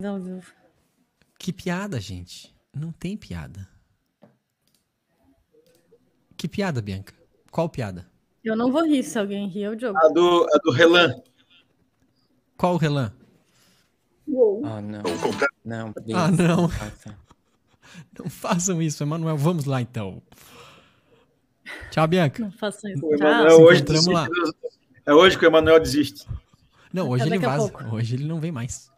vivo. Que piada, gente. Não tem piada. Que piada, Bianca? Qual piada? Eu não vou rir, se alguém rir, eu jogo. A do, a do Relan. Qual o Relan? Oh, não. Não, please. Ah, não. Não façam isso, Emanuel. Vamos lá, então. Tchau, Bianca. Não façam isso. O Tchau. Emanuel hoje encontramos lá. desiste. É hoje que o Emanuel desiste. Não, hoje Até ele vaza. Hoje ele não vem mais.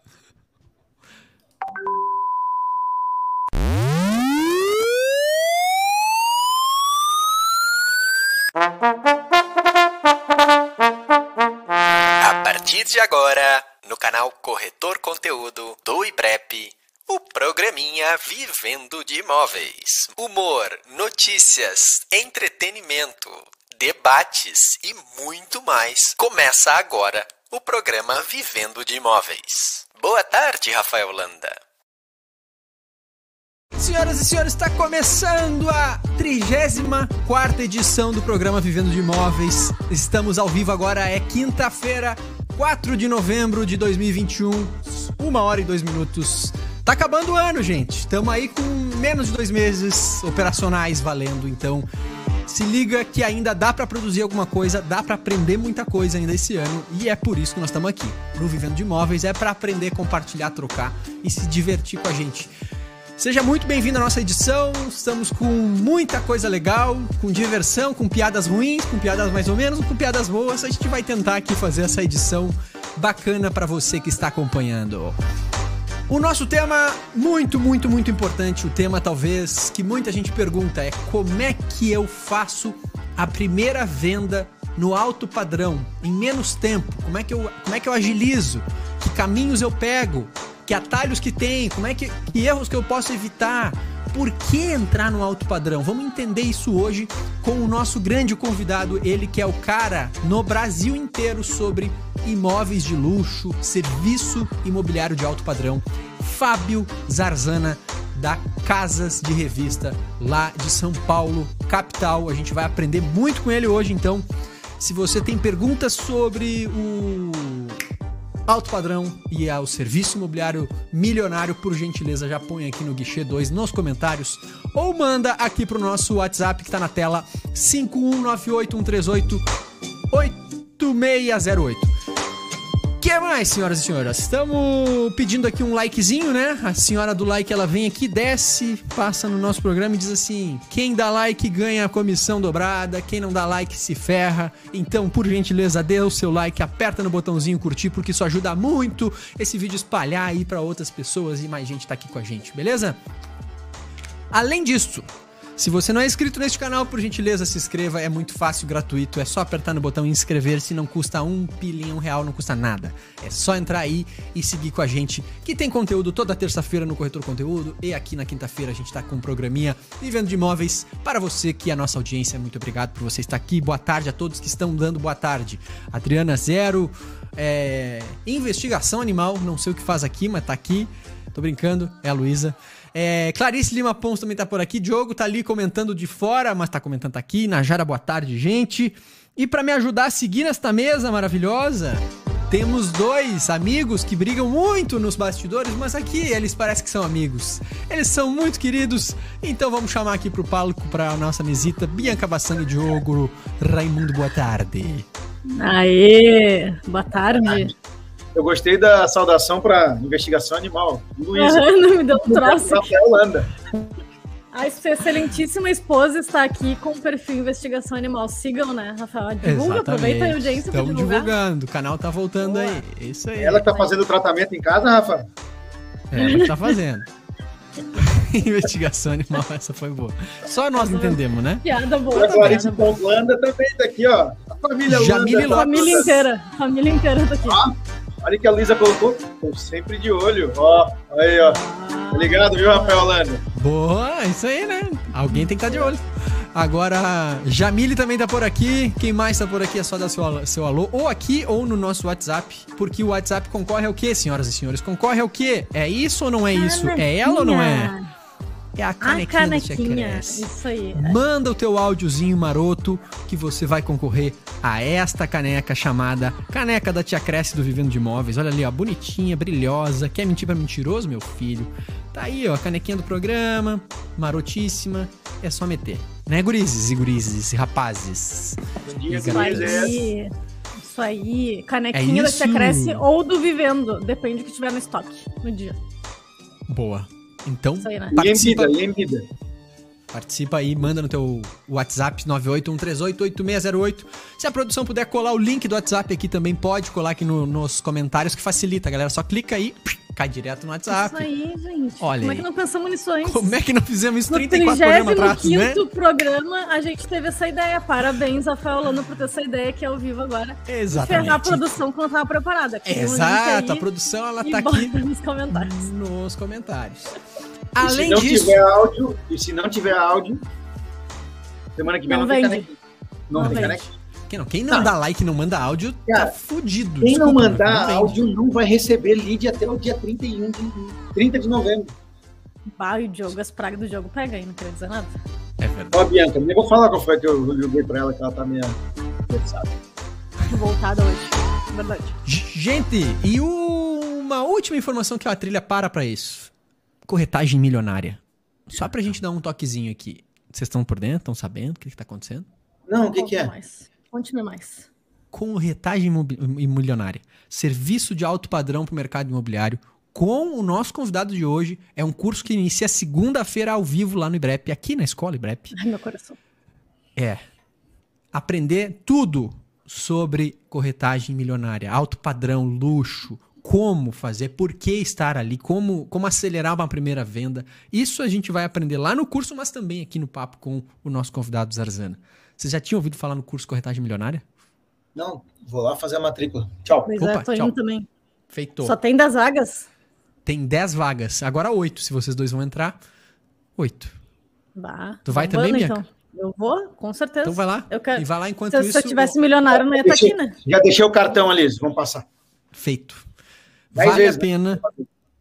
De agora, no canal Corretor Conteúdo do IBREP, o programinha Vivendo de Imóveis. Humor, notícias, entretenimento, debates e muito mais. Começa agora o programa Vivendo de Imóveis. Boa tarde, Rafael Landa. Senhoras e senhores, está começando a 34 edição do programa Vivendo de Imóveis. Estamos ao vivo agora, é quinta-feira, 4 de novembro de 2021, uma hora e dois minutos. Tá acabando o ano, gente. Estamos aí com menos de dois meses operacionais valendo, então se liga que ainda dá para produzir alguma coisa, dá para aprender muita coisa ainda esse ano e é por isso que nós estamos aqui. No Vivendo de Imóveis é para aprender, compartilhar, trocar e se divertir com a gente. Seja muito bem-vindo à nossa edição. Estamos com muita coisa legal, com diversão, com piadas ruins, com piadas mais ou menos, com piadas boas. A gente vai tentar aqui fazer essa edição bacana para você que está acompanhando. O nosso tema muito, muito, muito importante, o tema talvez que muita gente pergunta é como é que eu faço a primeira venda no alto padrão, em menos tempo? Como é que eu, como é que eu agilizo? Que caminhos eu pego? Que atalhos que tem? Como é que, que erros que eu posso evitar? Por que entrar no alto padrão? Vamos entender isso hoje com o nosso grande convidado, ele que é o cara no Brasil inteiro sobre imóveis de luxo, serviço imobiliário de alto padrão, Fábio Zarzana da Casas de Revista lá de São Paulo, capital. A gente vai aprender muito com ele hoje, então. Se você tem perguntas sobre o alto padrão e ao serviço imobiliário milionário, por gentileza, já põe aqui no guichê 2 nos comentários ou manda aqui pro nosso WhatsApp que tá na tela 51981388608. Que mais, senhoras e senhores? Estamos pedindo aqui um likezinho, né? A senhora do like, ela vem aqui, desce, passa no nosso programa e diz assim: quem dá like ganha a comissão dobrada, quem não dá like se ferra. Então, por gentileza, dê o seu like, aperta no botãozinho curtir, porque isso ajuda muito esse vídeo espalhar aí para outras pessoas e mais gente tá aqui com a gente, beleza? Além disso, se você não é inscrito neste canal, por gentileza, se inscreva. É muito fácil, gratuito. É só apertar no botão inscrever-se. Não custa um pilinho, real, não custa nada. É só entrar aí e seguir com a gente, que tem conteúdo toda terça-feira no Corretor Conteúdo. E aqui na quinta-feira a gente tá com um programinha Vivendo de Imóveis para você, que é a nossa audiência. Muito obrigado por você estar aqui. Boa tarde a todos que estão dando boa tarde. Adriana Zero, é, Investigação Animal. Não sei o que faz aqui, mas tá aqui. Tô brincando, é a Luísa. É, Clarice Lima Pons também tá por aqui. Diogo tá ali comentando de fora, mas tá comentando tá aqui. Najara, boa tarde, gente. E para me ajudar a seguir nesta mesa maravilhosa, temos dois amigos que brigam muito nos bastidores, mas aqui eles parecem que são amigos. Eles são muito queridos, então vamos chamar aqui pro palco pra nossa mesita Bianca Bassang e Diogo Raimundo, boa tarde. Aê! Boa tarde. Eu gostei da saudação para investigação animal. Luiz, Não me deu um troço. Rafael Landa. A sua excelentíssima esposa está aqui com o perfil Investigação Animal. Sigam, né, Rafael? Divulga, aproveita a audiência para Estamos divulgar. divulgando, o canal tá voltando Boa. aí. Isso aí. Ela que tá fazendo o tratamento em casa, Rafa? É, ela que tá fazendo. Investigação animal, essa foi boa. Só nós entendemos, né? Piada boa. a Clarice piada boa. Pons Landa também tá aqui, ó. A família Jamile tá Família toda- inteira. Família inteira tá aqui. Ó, olha que a Luísa colocou. Tô sempre de olho. Ó, aí, ó. Tá ligado, viu, Rafael Landa? Boa, isso aí, né? Alguém tem que estar de olho. Agora, Jamile também tá por aqui. Quem mais tá por aqui é só dar seu, alô- seu alô. Ou aqui ou no nosso WhatsApp. Porque o WhatsApp concorre ao quê, senhoras e senhores? Concorre ao quê? É isso ou não é isso? É ela ou não é? É a canequinha, a canequinha Isso aí. Manda o teu áudiozinho maroto que você vai concorrer a esta caneca chamada Caneca da Tia Cresce do Vivendo de Imóveis. Olha ali, ó, bonitinha, brilhosa. Quer mentir pra mentiroso, meu filho? Tá aí, ó, a canequinha do programa, marotíssima. É só meter. Né, gurizes e gurizes e rapazes? Bom dia, Isso aí. Isso aí. Canequinha É da Tia isso. Cresce ou do Vivendo. Depende do que tiver no estoque no dia. Boa. Então, Isso aí, né? E em participa, vida, e em vida. participa aí, manda no teu WhatsApp 981388608. Se a produção puder colar o link do WhatsApp aqui também, pode colar aqui no- nos comentários, que facilita, galera. Só clica aí, cai direto no WhatsApp. Isso aí, gente. Olha Como é aí. que não pensamos nisso antes? Como é que não fizemos isso No 34 programas atrás, né? 35 programa, a gente teve essa ideia. Parabéns, Rafael Lano, por ter essa ideia que é ao vivo agora. Ferrar a Exatamente. produção que não estava preparada. Cria um Exato, a produção ela e tá aqui nos comentários. nos comentários. E Além se não disso, tiver áudio, e se não tiver áudio, semana que vem Não não, tem canequinha. Não, Não tem vende. canequinha. quem não, quem não dá like e não manda áudio, Cara, tá fudido. Quem não Desculpa, mandar vende. áudio não vai receber lead até o dia 31 de 30 de novembro. Bah, e o Diogo, as pragas do Diogo pega aí, não queria dizer nada. É verdade. Ó, Bianca, nem vou falar qual foi que eu joguei pra ela, que ela tá meio interessada. Tô voltada hoje. Verdade. Gente, e uma última informação que a trilha para pra isso. Corretagem milionária. Só pra gente dar um toquezinho aqui. Vocês estão por dentro? Estão sabendo o que, que tá acontecendo? Não, o que, que é? Mais. Conte-me mais. Corretagem milionária. Serviço de alto padrão para o mercado imobiliário. Com o nosso convidado de hoje. É um curso que inicia segunda-feira ao vivo lá no IBREP, aqui na escola IBREP. Ai, meu coração. É aprender tudo sobre corretagem milionária, alto padrão, luxo, como fazer, por que estar ali, como, como acelerar uma primeira venda. Isso a gente vai aprender lá no curso, mas também aqui no papo com o nosso convidado Zarzana. Vocês já tinham ouvido falar no curso Corretagem Milionária? Não, vou lá fazer a matrícula. Tchau. Pois Opa, é, tô tchau. indo também. Feito. Só tem das vagas? Tem 10 vagas, agora 8, se vocês dois vão entrar. 8. Bah, Tu vai também, então. Eu vou, com certeza. Então vai lá. Eu quero. E vai lá enquanto Se, isso. se eu tivesse milionário, não ia estar aqui, né? Já deixei o cartão ali, vamos passar. Feito. Vale vezes, a pena.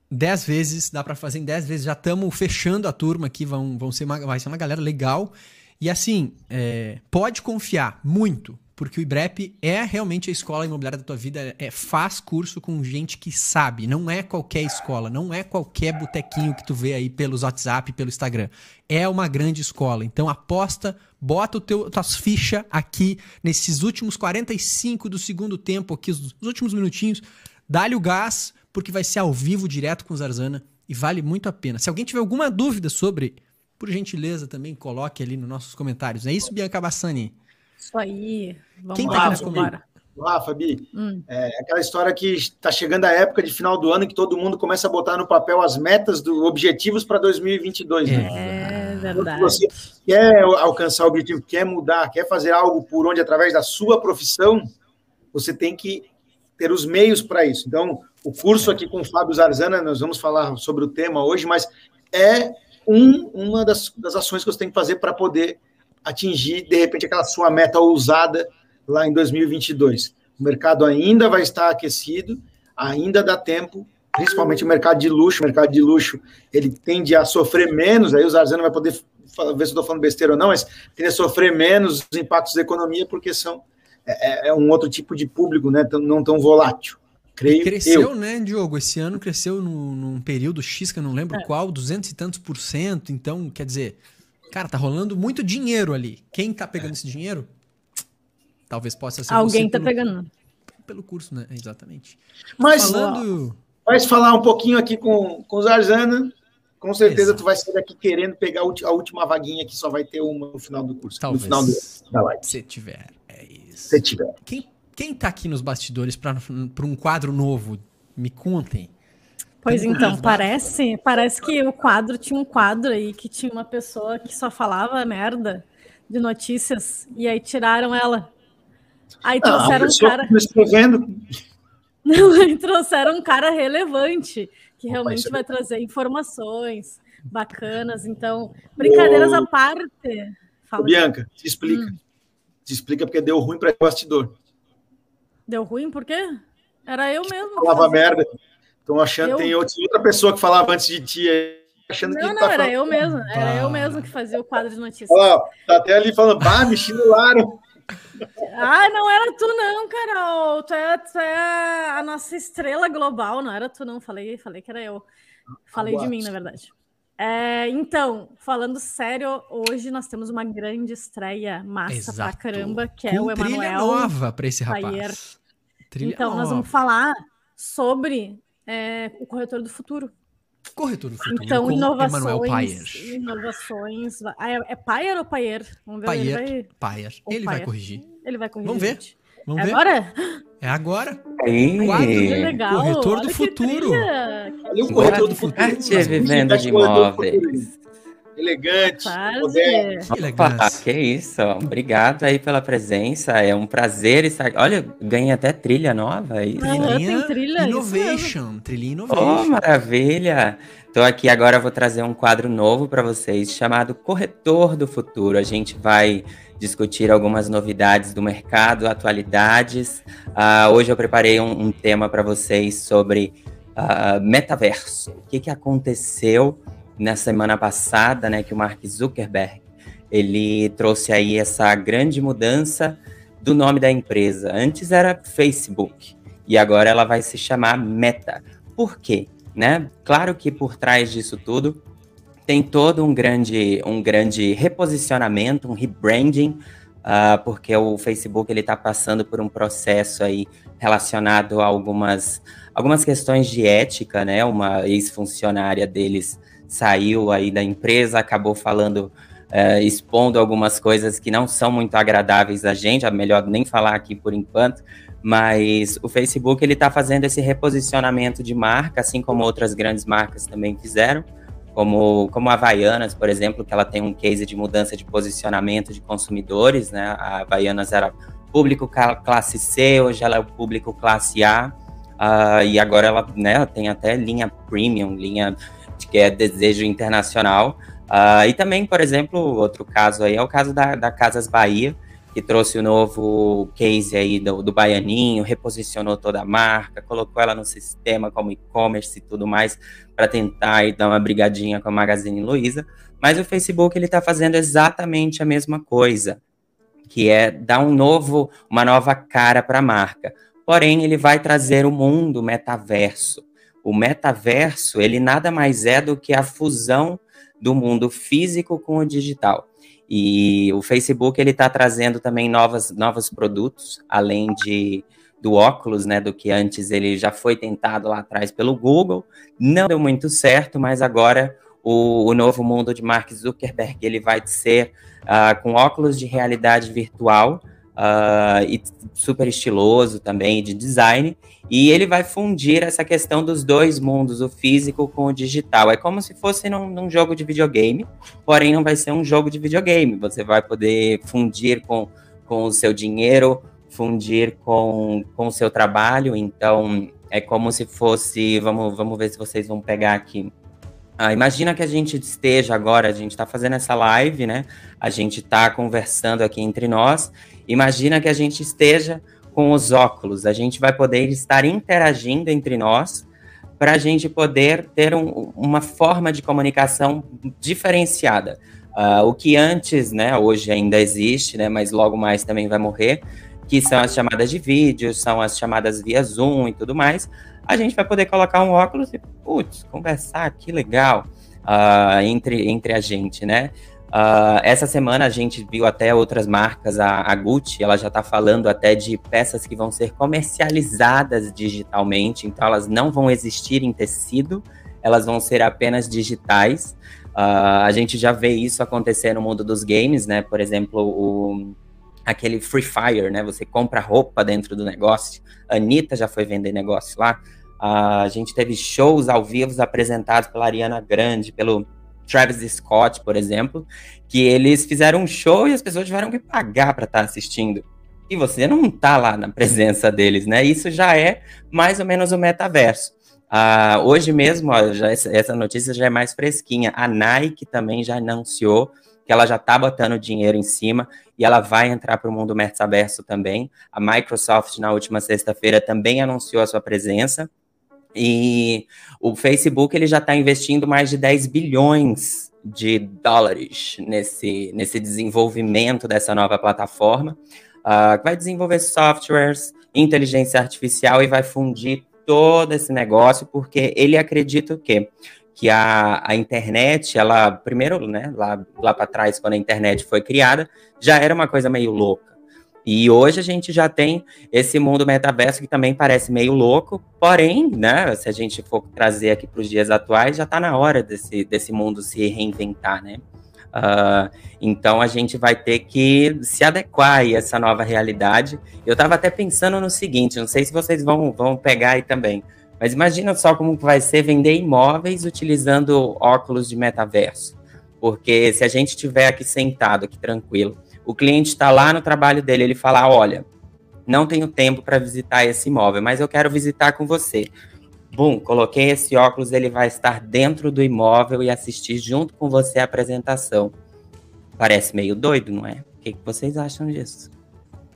10 vezes, dá pra fazer em 10 vezes. Já estamos fechando a turma aqui, vão, vão ser uma, vai ser uma galera legal. E assim, é, pode confiar muito, porque o IBREP é realmente a escola imobiliária da tua vida. É, faz curso com gente que sabe. Não é qualquer escola, não é qualquer botequinho que tu vê aí pelos WhatsApp, pelo Instagram. É uma grande escola. Então aposta, bota o teu, tuas fichas aqui nesses últimos 45 do segundo tempo, aqui, os, os últimos minutinhos. Dá-lhe o gás, porque vai ser ao vivo, direto com o Zarzana, e vale muito a pena. Se alguém tiver alguma dúvida sobre, por gentileza, também coloque ali nos nossos comentários. É isso, Bianca Bassani? Isso aí. Vamos Quem tá lá, aqui comentários? embora. Ah, Fabi, Hum. é aquela história que está chegando a época de final do ano que todo mundo começa a botar no papel as metas, do, objetivos para 2022. Né? É Quando verdade. você quer alcançar o objetivo, quer mudar, quer fazer algo por onde, através da sua profissão, você tem que ter os meios para isso. Então, o curso aqui com o Fábio Zarzana, nós vamos falar sobre o tema hoje, mas é um, uma das, das ações que você tem que fazer para poder atingir, de repente, aquela sua meta ousada lá em 2022. O mercado ainda vai estar aquecido, ainda dá tempo, principalmente o mercado de luxo. O mercado de luxo ele tende a sofrer menos, aí o Zarzano vai poder ver se eu estou falando besteira ou não, mas tende a sofrer menos os impactos da economia, porque são, é, é um outro tipo de público, né, não tão volátil. Creio Cresceu, eu. né, Diogo? Esse ano cresceu num, num período X, que eu não lembro É. qual, 200 e tantos por cento. Então, quer dizer, cara, tá rolando muito dinheiro ali. Quem tá pegando esse dinheiro? Talvez possa ser Alguém tá pelo, pegando. pelo curso, né? Exatamente. Mas Falando. vai falar um pouquinho aqui com, com o Zarzana, com certeza Exato. tu vai sair daqui querendo pegar a última vaguinha que só vai ter uma no final do curso, Talvez. no final do, da live, Se tiver. É isso. se tiver. Quem, quem tá aqui nos bastidores para um quadro novo? Me contem. Pois Tem então, parece, parece que o quadro tinha um quadro aí que tinha uma pessoa que só falava merda de notícias e aí tiraram ela. Aí Ah, trouxeram um pessoa cara, não, aí trouxeram um cara relevante que realmente é vai trazer informações bacanas. Então, brincadeiras Ô, à parte. Fala, Bianca, te explica. Hum. Te explica porque deu ruim para o bastidor. deu ruim por quê? Era eu mesmo. que Falava fazia. merda. Estão achando Eu? que tem outra pessoa que falava antes de ti. aí. achando não, que não, tá era falando. eu mesmo. Era Bah. eu mesmo que fazia o quadro de notícias. Ó, tá até ali falando, bah, me estimularam. Ah, não era tu não, Carol. Tu é, tu é a, nossa estrela global, não era tu não. Falei, falei que era eu. Falei de mim, na verdade. É, então, falando sério, hoje nós temos uma grande estreia massa Exato. pra caramba, que é Com o trilha Emanuel. nova pra esse rapaz. Trilha Então, nós nova. vamos falar sobre é, o corretor do futuro. Corretor do futuro Então, com Emanuel inovações. Paier. Inovações. Ah, É, é Paier ou Paier? Vamos ver. Paier. Ele vai, Paier. Ele vai Paier. corrigir. ele vai corrigir. Vamos ver. gente. Vamos É ver. agora? É agora. Aí. Quadro de Que legal. Corretor olha do futuro. Ali o corretor do futuro. tarde, Mas vivendo de corretor do futuro. imóveis. Elegante, moderno. Que Opa, que isso. Obrigado aí pela presença. É um prazer estar. Olha, ganhei até trilha nova. é isso? Aham, tem trilha, isso Innovation. Trilhinha Oh, Innovation. maravilha! Tô aqui agora, vou trazer um quadro novo para vocês chamado Corretor do Futuro. A gente vai discutir algumas novidades do mercado, atualidades. Ah, hoje eu preparei um, um tema para vocês sobre ah, metaverso. O que, que aconteceu na semana passada, né, que o Mark Zuckerberg ele trouxe aí essa grande mudança do nome da empresa. Antes era Facebook e agora ela vai se chamar Meta. Por quê? Né? Claro que por trás disso tudo tem todo um grande, um grande reposicionamento, um rebranding, ah, porque o Facebook ele está passando por um processo aí relacionado a algumas, algumas questões de ética, né? Uma ex-funcionária deles saiu aí da empresa, acabou falando, eh, expondo algumas coisas que não são muito agradáveis a gente, é melhor nem falar aqui por enquanto, mas o Facebook ele está fazendo esse reposicionamento de marca, assim como outras grandes marcas também fizeram, como, como a Havaianas, por exemplo, que ela tem um case de mudança de posicionamento de consumidores, né? A Havaianas era público classe C, hoje ela é o público classe A, ah, e agora ela, né, tem até linha premium, linha que é desejo internacional. Ah, e também, por exemplo, outro caso aí é o caso da, da Casas Bahia, que trouxe o novo case aí do, do Baianinho, reposicionou toda a marca, colocou ela no sistema como e-commerce e tudo mais, para tentar aí dar uma brigadinha com a Magazine Luiza. Mas o Facebook ele está fazendo exatamente a mesma coisa, que é dar um novo, uma nova cara para a marca. Porém, ele vai trazer o mundo metaverso. O metaverso, ele nada mais é do que a fusão do mundo físico com o digital. E o Facebook ele está trazendo também novas, novos produtos, além de do óculos, né, do que antes ele já foi tentado lá atrás pelo Google, não deu muito certo, mas agora o, o novo mundo de Mark Zuckerberg ele vai ser uh, com óculos de realidade virtual uh, e super estiloso também de design, e ele vai fundir essa questão dos dois mundos, o físico com o digital. É como se fosse num, num jogo de videogame, porém não vai ser um jogo de videogame. Você vai poder fundir com, com o seu dinheiro, fundir com, com o seu trabalho. Então, é como se fosse. Vamos, vamos ver se vocês vão pegar aqui. Ah, imagina que a gente esteja agora, a gente está fazendo essa live, né? A gente está conversando aqui entre nós. Imagina que a gente esteja com os óculos, a gente vai poder estar interagindo entre nós para a gente poder ter um, uma forma de comunicação diferenciada. Uh, o que antes, né, hoje ainda existe, né, mas logo mais também vai morrer, que são as chamadas de vídeo, são as chamadas via Zoom e tudo mais, a gente vai poder colocar um óculos e, putz, conversar, que legal, uh, entre, entre a gente, né? Uh, essa semana a gente viu até outras marcas, a, a Gucci, ela já está falando até de peças que vão ser comercializadas digitalmente, então elas não vão existir em tecido, elas vão ser apenas digitais. Uh, a gente já vê isso acontecer no mundo dos games, né? Por exemplo, o, aquele Free Fire, né? Você compra roupa dentro do negócio. Anitta já foi vender negócio lá. A gente teve shows ao vivo apresentados pela Ariana Grande, pelo Travis Scott, por exemplo, que eles fizeram um show e as pessoas tiveram que pagar para estar tá assistindo. E você não está lá na presença deles, né? Isso já é mais ou menos o metaverso. Uh, hoje mesmo, ó, já, essa notícia já é mais fresquinha. A Nike também já anunciou que ela já está botando dinheiro em cima e ela vai entrar para o mundo metaverso também. A Microsoft, na última sexta-feira, também anunciou a sua presença. E o Facebook ele já está investindo mais de 10 bilhões de dólares nesse, nesse desenvolvimento dessa nova plataforma. Uh, vai desenvolver softwares, inteligência artificial e vai fundir todo esse negócio, porque ele acredita o quê? Que a, a internet, ela, primeiro, né, lá, lá para trás, quando a internet foi criada, já era uma coisa meio louca. E hoje a gente já tem esse mundo metaverso que também parece meio louco, porém, né, se a gente for trazer aqui para os dias atuais, já está na hora desse, desse mundo se reinventar, né? Uh, então a gente vai ter que se adequar a essa nova realidade. Eu estava até pensando no seguinte, não sei se vocês vão, vão pegar aí também, mas imagina só como vai ser vender imóveis utilizando óculos de metaverso. Porque se a gente estiver aqui sentado, aqui tranquilo, o cliente está lá no trabalho dele, ele fala: olha, não tenho tempo para visitar esse imóvel, mas eu quero visitar com você. Bum, coloquei esse óculos, ele vai estar dentro do imóvel e assistir junto com você a apresentação. Parece meio doido, não é? O que vocês acham disso?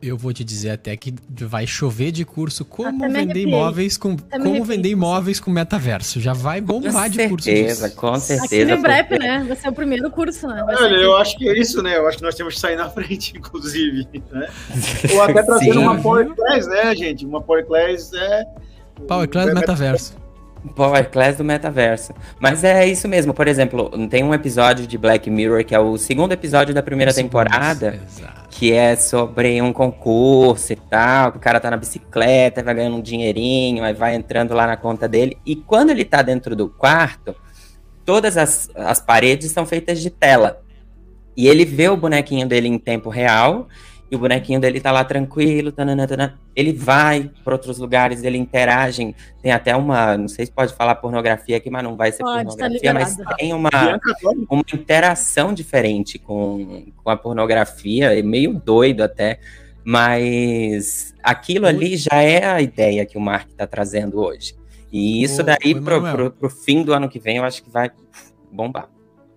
Eu vou te dizer até que vai chover de curso como vender imóveis com como vender imóveis com metaverso. Já vai bombar com de curso. Certeza, com certeza. Aqui no BREP, né? Vai ser o primeiro curso, né? Olha, eu acho que é isso, né? Eu acho que nós temos que sair na frente, inclusive. Né? Ou até trazer uma Power Class, né, gente? Uma Power Class é. Power Class metaverso. Power Class do metaverso. Mas é isso mesmo. Por exemplo, tem um episódio de Black Mirror que é o segundo episódio da primeira temporada. Exato que é sobre um concurso e tal, que o cara tá na bicicleta, vai ganhando um dinheirinho, aí vai entrando lá na conta dele. E quando ele tá dentro do quarto, todas as, as paredes são feitas de tela. E ele vê o bonequinho dele em tempo real e o bonequinho dele tá lá tranquilo, tanana, tanana. ele vai para outros lugares, ele interage, tem até uma, não sei se pode falar pornografia aqui, mas não vai ser pode, tá pornografia, tá mas tem uma, uma interação diferente com, com a pornografia, é meio doido até, mas aquilo ali já é a ideia que o Mark está trazendo hoje. E isso daí, pro, pro, pro fim do ano que vem, eu acho que vai bombar.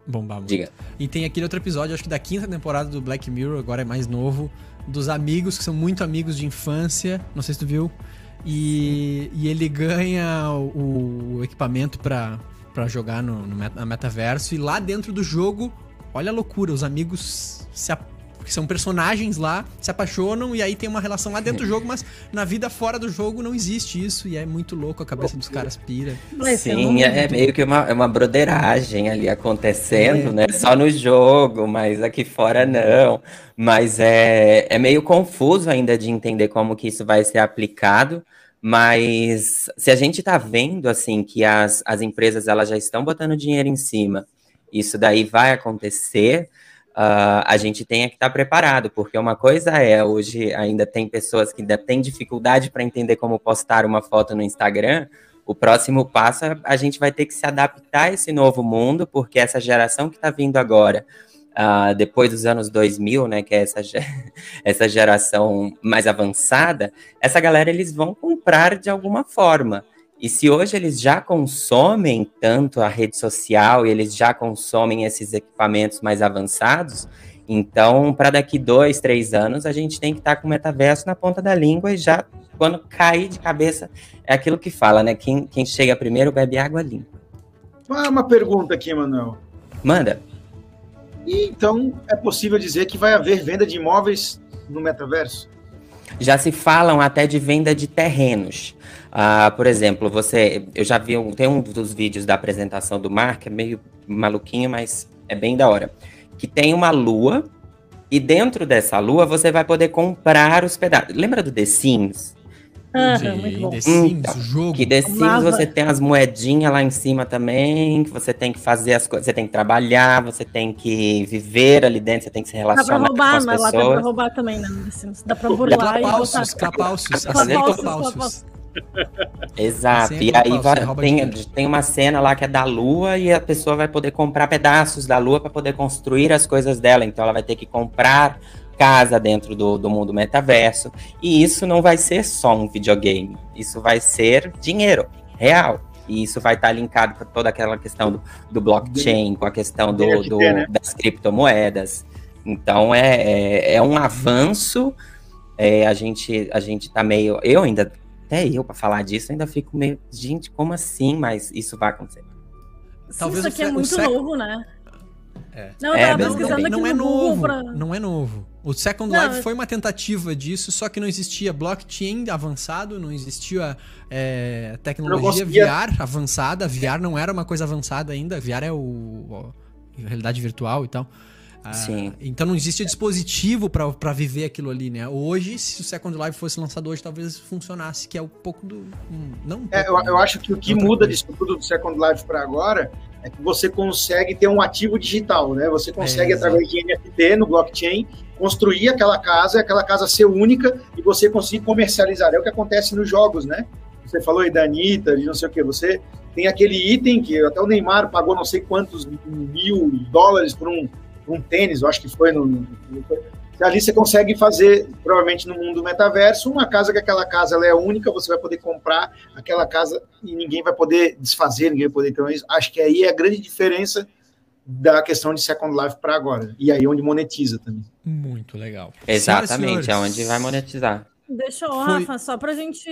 Bombar muito. Diga. E tem aquele outro episódio, acho que da quinta temporada do Black Mirror, agora é mais novo, dos amigos que são muito amigos de infância. Não sei se tu viu. E, e ele ganha o, o equipamento para jogar no, no, na metaverso. E lá dentro do jogo, olha a loucura, os amigos se, que são personagens lá, se apaixonam e aí tem uma relação lá dentro do jogo, mas na vida fora do jogo não existe isso e é muito louco, a cabeça dos caras pira. Sim, é, é meio que uma, é uma broderagem ali acontecendo, é. né? Só no jogo, mas aqui fora não. Mas é, é meio confuso ainda de entender como que isso vai ser aplicado. Mas se a gente está vendo assim que as, as empresas elas já estão botando dinheiro em cima, isso daí vai acontecer uh, a gente tenha que estar tá preparado, porque uma coisa é, hoje ainda tem pessoas que ainda têm dificuldade para entender como postar uma foto no Instagram, o próximo passo é a gente vai ter que se adaptar a esse novo mundo, porque essa geração que está vindo agora, uh, depois dos anos 2000, né, que é essa, essa geração mais avançada, essa galera eles vão comprar de alguma forma. E se hoje eles já consomem tanto a rede social e eles já consomem esses equipamentos mais avançados, então para daqui dois, três anos a gente tem que estar tá com o metaverso na ponta da língua e já quando cair de cabeça é aquilo que fala, né? Quem, quem chega primeiro bebe água limpa. Ah, uma pergunta aqui, Manuel. Manda. E, então é possível dizer que vai haver venda de imóveis no metaverso? Já se falam até de venda de terrenos. Uh, por exemplo, você, eu já vi, tem um dos vídeos da apresentação do Mark, é meio maluquinho, mas é bem da hora. Que tem uma lua, e dentro dessa lua você vai poder comprar os pedaços. Lembra do The Sims? Uhum, The Sims, então, jogo. Que The Sims Amava. você tem as moedinhas lá em cima também, que você tem que fazer as coisas, você tem que trabalhar, você tem que viver ali dentro, você tem que se relacionar dá pra roubar, com as pessoas. Dá pra roubar também, né? Dá pra burlar e botar... Clapalcios, clapalcios. Exato. E aí vai, tem, tem uma cena lá que é da lua e a pessoa vai poder comprar pedaços da lua para poder construir as coisas dela. Então ela vai ter que comprar casa dentro do, do mundo metaverso. E isso não vai ser só um videogame. Isso vai ser dinheiro real. E isso vai estar linkado com toda aquela questão do, do blockchain, com a questão do, do né? das criptomoedas. Então é, é, é um avanço. É, a gente a gente tá meio. Eu ainda até eu, para falar disso, ainda fico meio, gente, como assim? Mas isso vai acontecer. Talvez isso aqui é muito novo, né? É. Não, eu é, tava pesquisando não, aqui não é novo, pra... Não é novo. O Second não, Life foi uma tentativa disso, só que não existia blockchain avançado, não existia é, tecnologia VR avançada. VR não era uma coisa avançada ainda. VR é o, a realidade virtual e tal. Ah, Sim. Então não existe dispositivo para viver aquilo ali, né? Hoje, se o Second Life fosse lançado hoje, talvez funcionasse, que é um pouco do. não um é, pouco, é, eu, eu, acho que o que muda disso tudo do Second Life para agora é que você consegue ter um ativo digital, né? Você consegue, é, através de NFT no blockchain, construir aquela casa, aquela casa ser única e você conseguir comercializar. É o que acontece nos jogos, né? Você falou aí da Anitta, de não sei o que, você tem aquele item que até o Neymar pagou não sei quantos mil dólares por um um tênis, eu acho que foi no, no, ali você consegue fazer, provavelmente no mundo metaverso, uma casa que aquela casa ela é única, você vai poder comprar aquela casa e ninguém vai poder desfazer, ninguém vai poder. Então, acho que aí é a grande diferença da questão de Second Life para agora. E aí onde monetiza também. Muito legal. Exatamente, é onde vai monetizar. Deixa eu, Foi... Rafa, só pra gente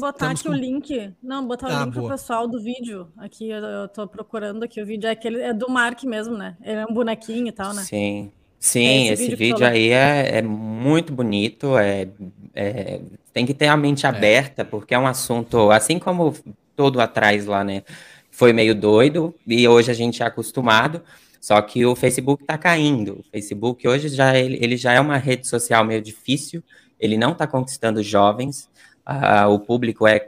botar Estamos aqui com... o link. Não, botar o ah, link boa. pro pessoal do vídeo. Aqui eu, eu tô procurando aqui o vídeo. É aquele é do Mark mesmo, né? Ele é um bonequinho e tal, né? Sim. Sim, é esse, esse, vídeo, aí é, é, muito bonito. É, é, tem que ter a mente é. aberta, porque é um assunto, assim como todo atrás lá, né? Foi meio doido, e hoje a gente é acostumado. Só que o Facebook está caindo. O Facebook hoje já ele, ele já é uma rede social meio difícil ele não está conquistando jovens, uh, o público é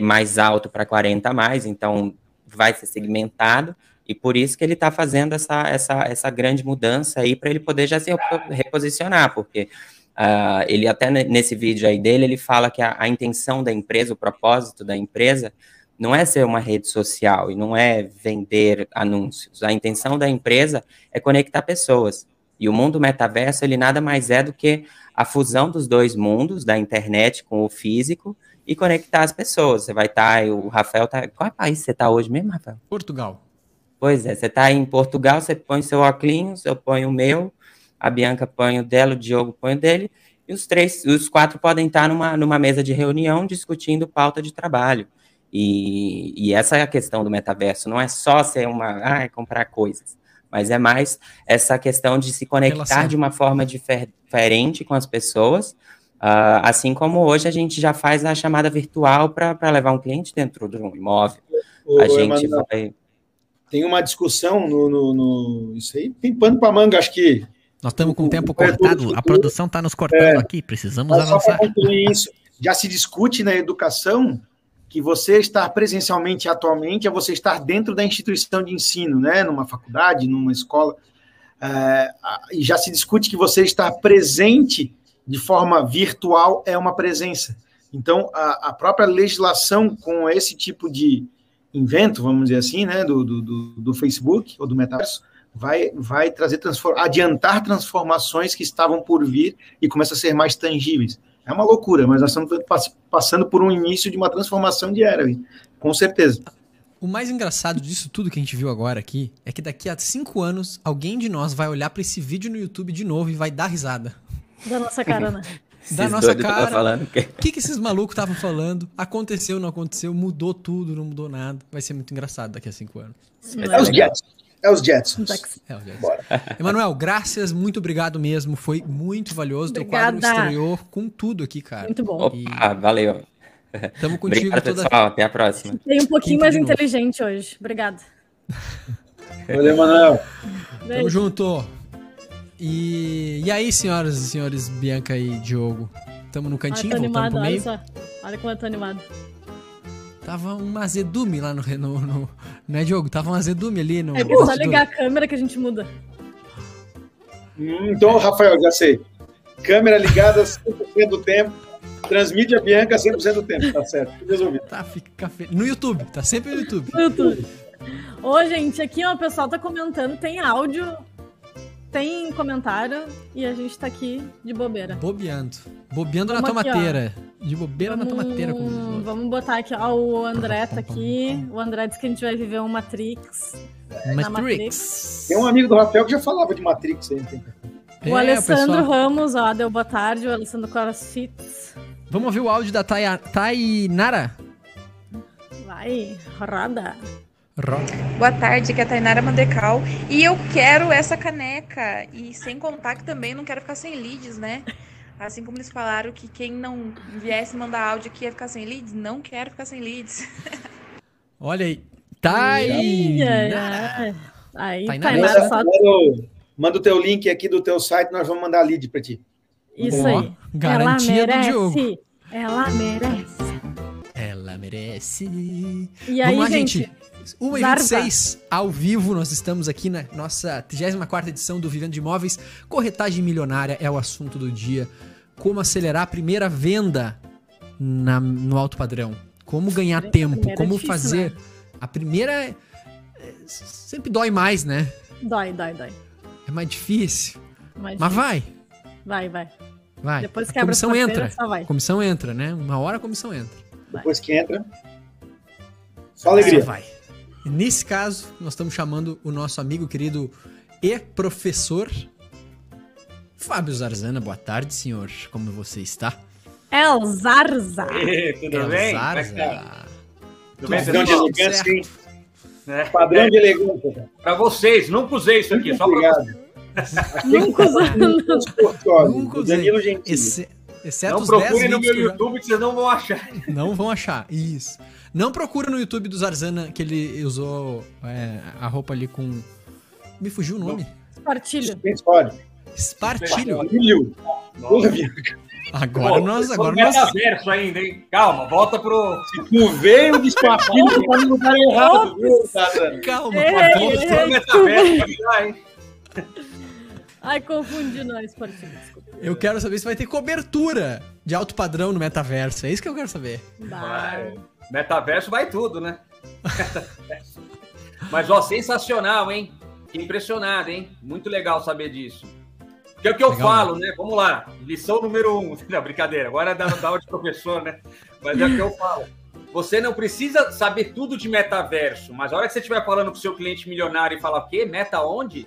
mais alto para 40 a mais, então vai ser segmentado, e por isso que ele está fazendo essa, essa, essa grande mudança aí, para ele poder já se reposicionar, porque uh, ele até nesse vídeo aí dele, ele fala que a, a intenção da empresa, o propósito da empresa, não é ser uma rede social e não é vender anúncios. A intenção da empresa é conectar pessoas. E o mundo metaverso, ele nada mais é do que a fusão dos dois mundos, da internet com o físico, e conectar as pessoas. Você vai estar, tá, o Rafael tá. Qual país você está hoje mesmo, Rafael? Portugal. Pois é, você está em Portugal, você põe seu óculos, eu ponho o meu, a Bianca põe o dela, o Diogo põe o dele, e os três, os quatro podem estar numa, numa mesa de reunião discutindo pauta de trabalho. E, e essa é a questão do metaverso, não é só ser uma, ah, é comprar coisas mas é mais essa questão de se conectar Relação. de uma forma diferente com as pessoas, uh, assim como hoje a gente já faz a chamada virtual para levar um cliente dentro de um imóvel. a gente Emanuel, vai... Tem uma discussão no, no, no, Isso aí tem pano para manga, acho que. Nós estamos com o tempo cortado, a produção está nos cortando é, aqui, precisamos avançar. Isso. Já se discute na educação que você estar presencialmente atualmente é você estar dentro da instituição de ensino, né? Numa faculdade, numa escola. É, e já se discute que você estar presente de forma virtual é uma presença. Então, a, a própria legislação com esse tipo de invento, vamos dizer assim, né, do, do, do Facebook ou do metaverso, vai, vai trazer transform, adiantar transformações que estavam por vir e começa a ser mais tangíveis. É uma loucura, mas nós estamos passando por um início de uma transformação de era, com certeza. O mais engraçado disso tudo que a gente viu agora aqui é que daqui a cinco anos alguém de nós vai olhar para esse vídeo no YouTube de novo e vai dar risada. Da nossa cara, né? da nossa cara. O que... que, que esses malucos estavam falando? Aconteceu, não aconteceu, mudou tudo, não mudou nada. Vai ser muito engraçado daqui a cinco anos. É os Jets. É os Jetsons. É os Jetsons. Emanuel, graças, muito obrigado mesmo. Foi muito valioso. Obrigada. Teu quadro estreou com tudo aqui, cara. Muito bom. Opa, e... valeu. Tamo contigo Obrigado, toda... pessoal. Até a próxima. Tem um pouquinho mais inteligente hoje. Obrigado. Valeu, Manuel. Tamo junto. E, e aí, senhoras e senhores, Bianca e Diogo? Tamo no cantinho, ah, pro meio. Olha só. Olha como eu tô animado. Tava um azedume lá no, no, no. Né, Diogo? Tava um azedume ali no. É só ligar a câmera que a gente muda. Hum, então, Rafael, já sei. Câmera ligada 100% do tempo. Transmite a Bianca 100% do tempo, tá certo. Resolvido. Tá, fica feio. No YouTube, tá sempre no YouTube. No YouTube. Ô, gente, aqui ó, o pessoal tá comentando, tem áudio tem comentário e a gente tá aqui de bobeira. Bobeando. Bobeando vamos na tomateira. Aqui, de bobeira vamos, na tomateira. Como... Vamos botar aqui, ó, o André tá aqui. O André disse que a gente vai viver um Matrix. Matrix. Matrix. Tem um amigo do Rafael que já falava de Matrix aí. O é, Alessandro o pessoal... Ramos, ó, deu boa tarde. O Alessandro Crossfit. Vamos ouvir o áudio da Tainara? Vai, roda. Roda. Boa tarde, aqui é a Tainara Mandecal. E eu quero essa caneca. E sem contar que também não quero ficar sem leads, né? Assim como eles falaram que quem não viesse mandar áudio aqui ia ficar sem leads, não quero ficar sem leads. Olha aí. Tainara. ai. Aí, Tainara. Só Manda o- teu link aqui do teu site, nós vamos mandar lead para ti. isso Ó, aí. garantia do Ela Diogo. merece. Ela merece. Ela merece. E aí, Vamos lá, gente? gente. 1h26, ao vivo, nós estamos aqui na nossa 34 edição do Vivendo de Imóveis. Corretagem milionária é o assunto do dia. Como acelerar a primeira venda na- no alto padrão. Como ganhar A tempo. é Como difícil, fazer. A primeira é- é- sempre dói mais, né? Dói, dói, dói. É mais difícil. Mas, Mas vai, vai, vai. vai. Depois a que abre a comissão porteira, entra. só vai. A comissão entra, né? Uma hora a comissão entra. Depois que entra. Só alegria. Só vai. E Nesse caso, nós estamos chamando o nosso amigo querido e professor Fábio Zarzana. Boa tarde, senhor. Como você está? É o Zarza. Ê, tudo É bem? É tá? Zarza. Tudo bem, Padrão de elegância, hein? É. Padrão de elegância. Pra vocês, nunca usei isso aqui, Muito só pra obrigado. Nunca. Danilo Nunca usei. Gentili. Exce- exceto Não os 10 procurem no meu já- YouTube que vocês não vão achar. Não vão achar, isso. Não procura no YouTube do Zarzana que ele usou é, a roupa ali com... Me fugiu o nome? Partilho. Tem Espartilho. Porra, Bia, Agora nós... Pô, Agora tô no nós... metaverso ainda, hein? Calma, volta pro. Tu veio de espartilho tá no lugar errado, viu? Calma, Ei, volta. Pro metaverso pra hein? Ai, confundi nós, Partilho. Eu quero saber se vai ter cobertura de alto padrão no metaverso. É isso que eu quero saber. Vai. Metaverso vai tudo, né? Mas, ó, sensacional, hein? Fiquei impressionado, hein? Muito legal saber disso. Porque é o que eu Legal, falo, né? Vamos lá. Lição número um. Não, brincadeira. Agora dá, dá aula de professor, né? Mas é o que eu falo. Você não precisa saber tudo de metaverso, mas a hora que você estiver falando com o seu cliente milionário e falar o quê? Meta onde?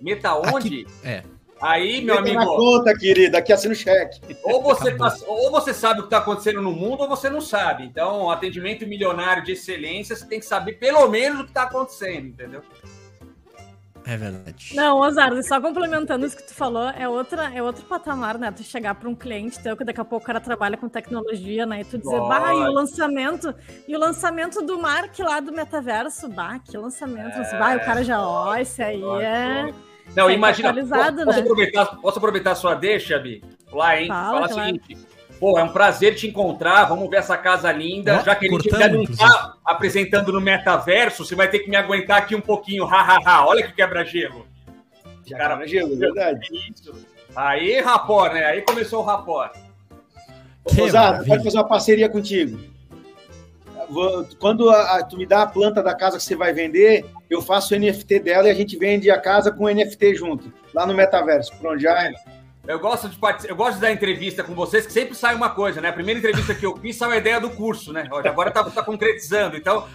Meta onde? É. Aí, meu Entra amigo, na conta, querida. Aqui assina o cheque. ou você, tá- ou você sabe o que está acontecendo no mundo, ou você não sabe. Então, atendimento milionário de excelência, você tem que saber pelo menos o que está acontecendo, entendeu? É verdade. Não, Ozardo, só complementando isso que tu falou, é, outra, é outro patamar, né? Tu chegar para um cliente teu, que daqui a pouco o cara trabalha com tecnologia, né? E tu dizer, bah, e o lançamento, e o lançamento do Mark lá do metaverso, bah, que lançamento. Bah, o cara já, ó, esse aí é. Não, Tá imagina. posso, né? aproveitar, posso aproveitar a sua deixa, Bi? Lá, hein? Fala, Fala o claro. seguinte. Pô, é um prazer te encontrar. Vamos ver essa casa linda. Ó, Já que a gente cortamos, ainda não tá apresentando no metaverso, você vai ter que me aguentar aqui um pouquinho. Hahaha. Olha que quebra-gelo. Já Cara, cara, gelo, é verdade. Isso. Aí, rapó, né? Aí começou o rapó. Rosado, maravilha. pode fazer uma parceria contigo. Quando a- a- tu me dá a planta da casa que você vai vender, eu faço o NFT dela e a gente vende a casa com o NFT junto, lá no metaverso. Pronto, já é. Eu gosto de partic- eu gosto de dar entrevista com vocês, que sempre sai uma coisa, né? A primeira entrevista que eu fiz saiu a ideia do curso, né? Agora tá, tá concretizando. Então,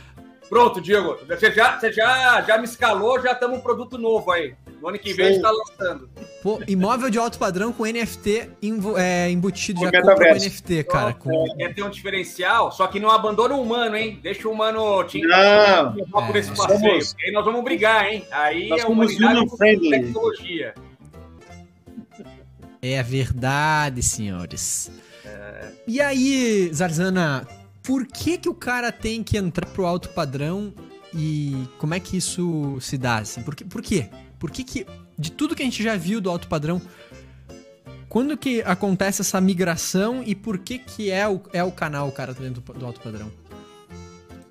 pronto, Diego. Você já, você já, já me escalou, já estamos um produto novo aí. No ano que vem a gente tá lançando. Pô, imóvel de alto padrão com NFT invo- é, embutido. Com Já compra com. NFT, cara. Com... Quer ter um diferencial, só que não abandona o humano, hein? Deixa o humano te Não, levar por É, esse passeio. somos- Aí nós vamos brigar, hein? Aí nós é somos humanidade friendly. tecnologia. É verdade, senhores. E aí, Zarzana, por que que o cara tem que entrar pro alto padrão e como é que isso se dá, assim? Por, que- por quê? Por que que, de tudo que a gente já viu do alto padrão, quando que acontece essa migração e por que que é o, é o canal o cara tá dentro do alto padrão?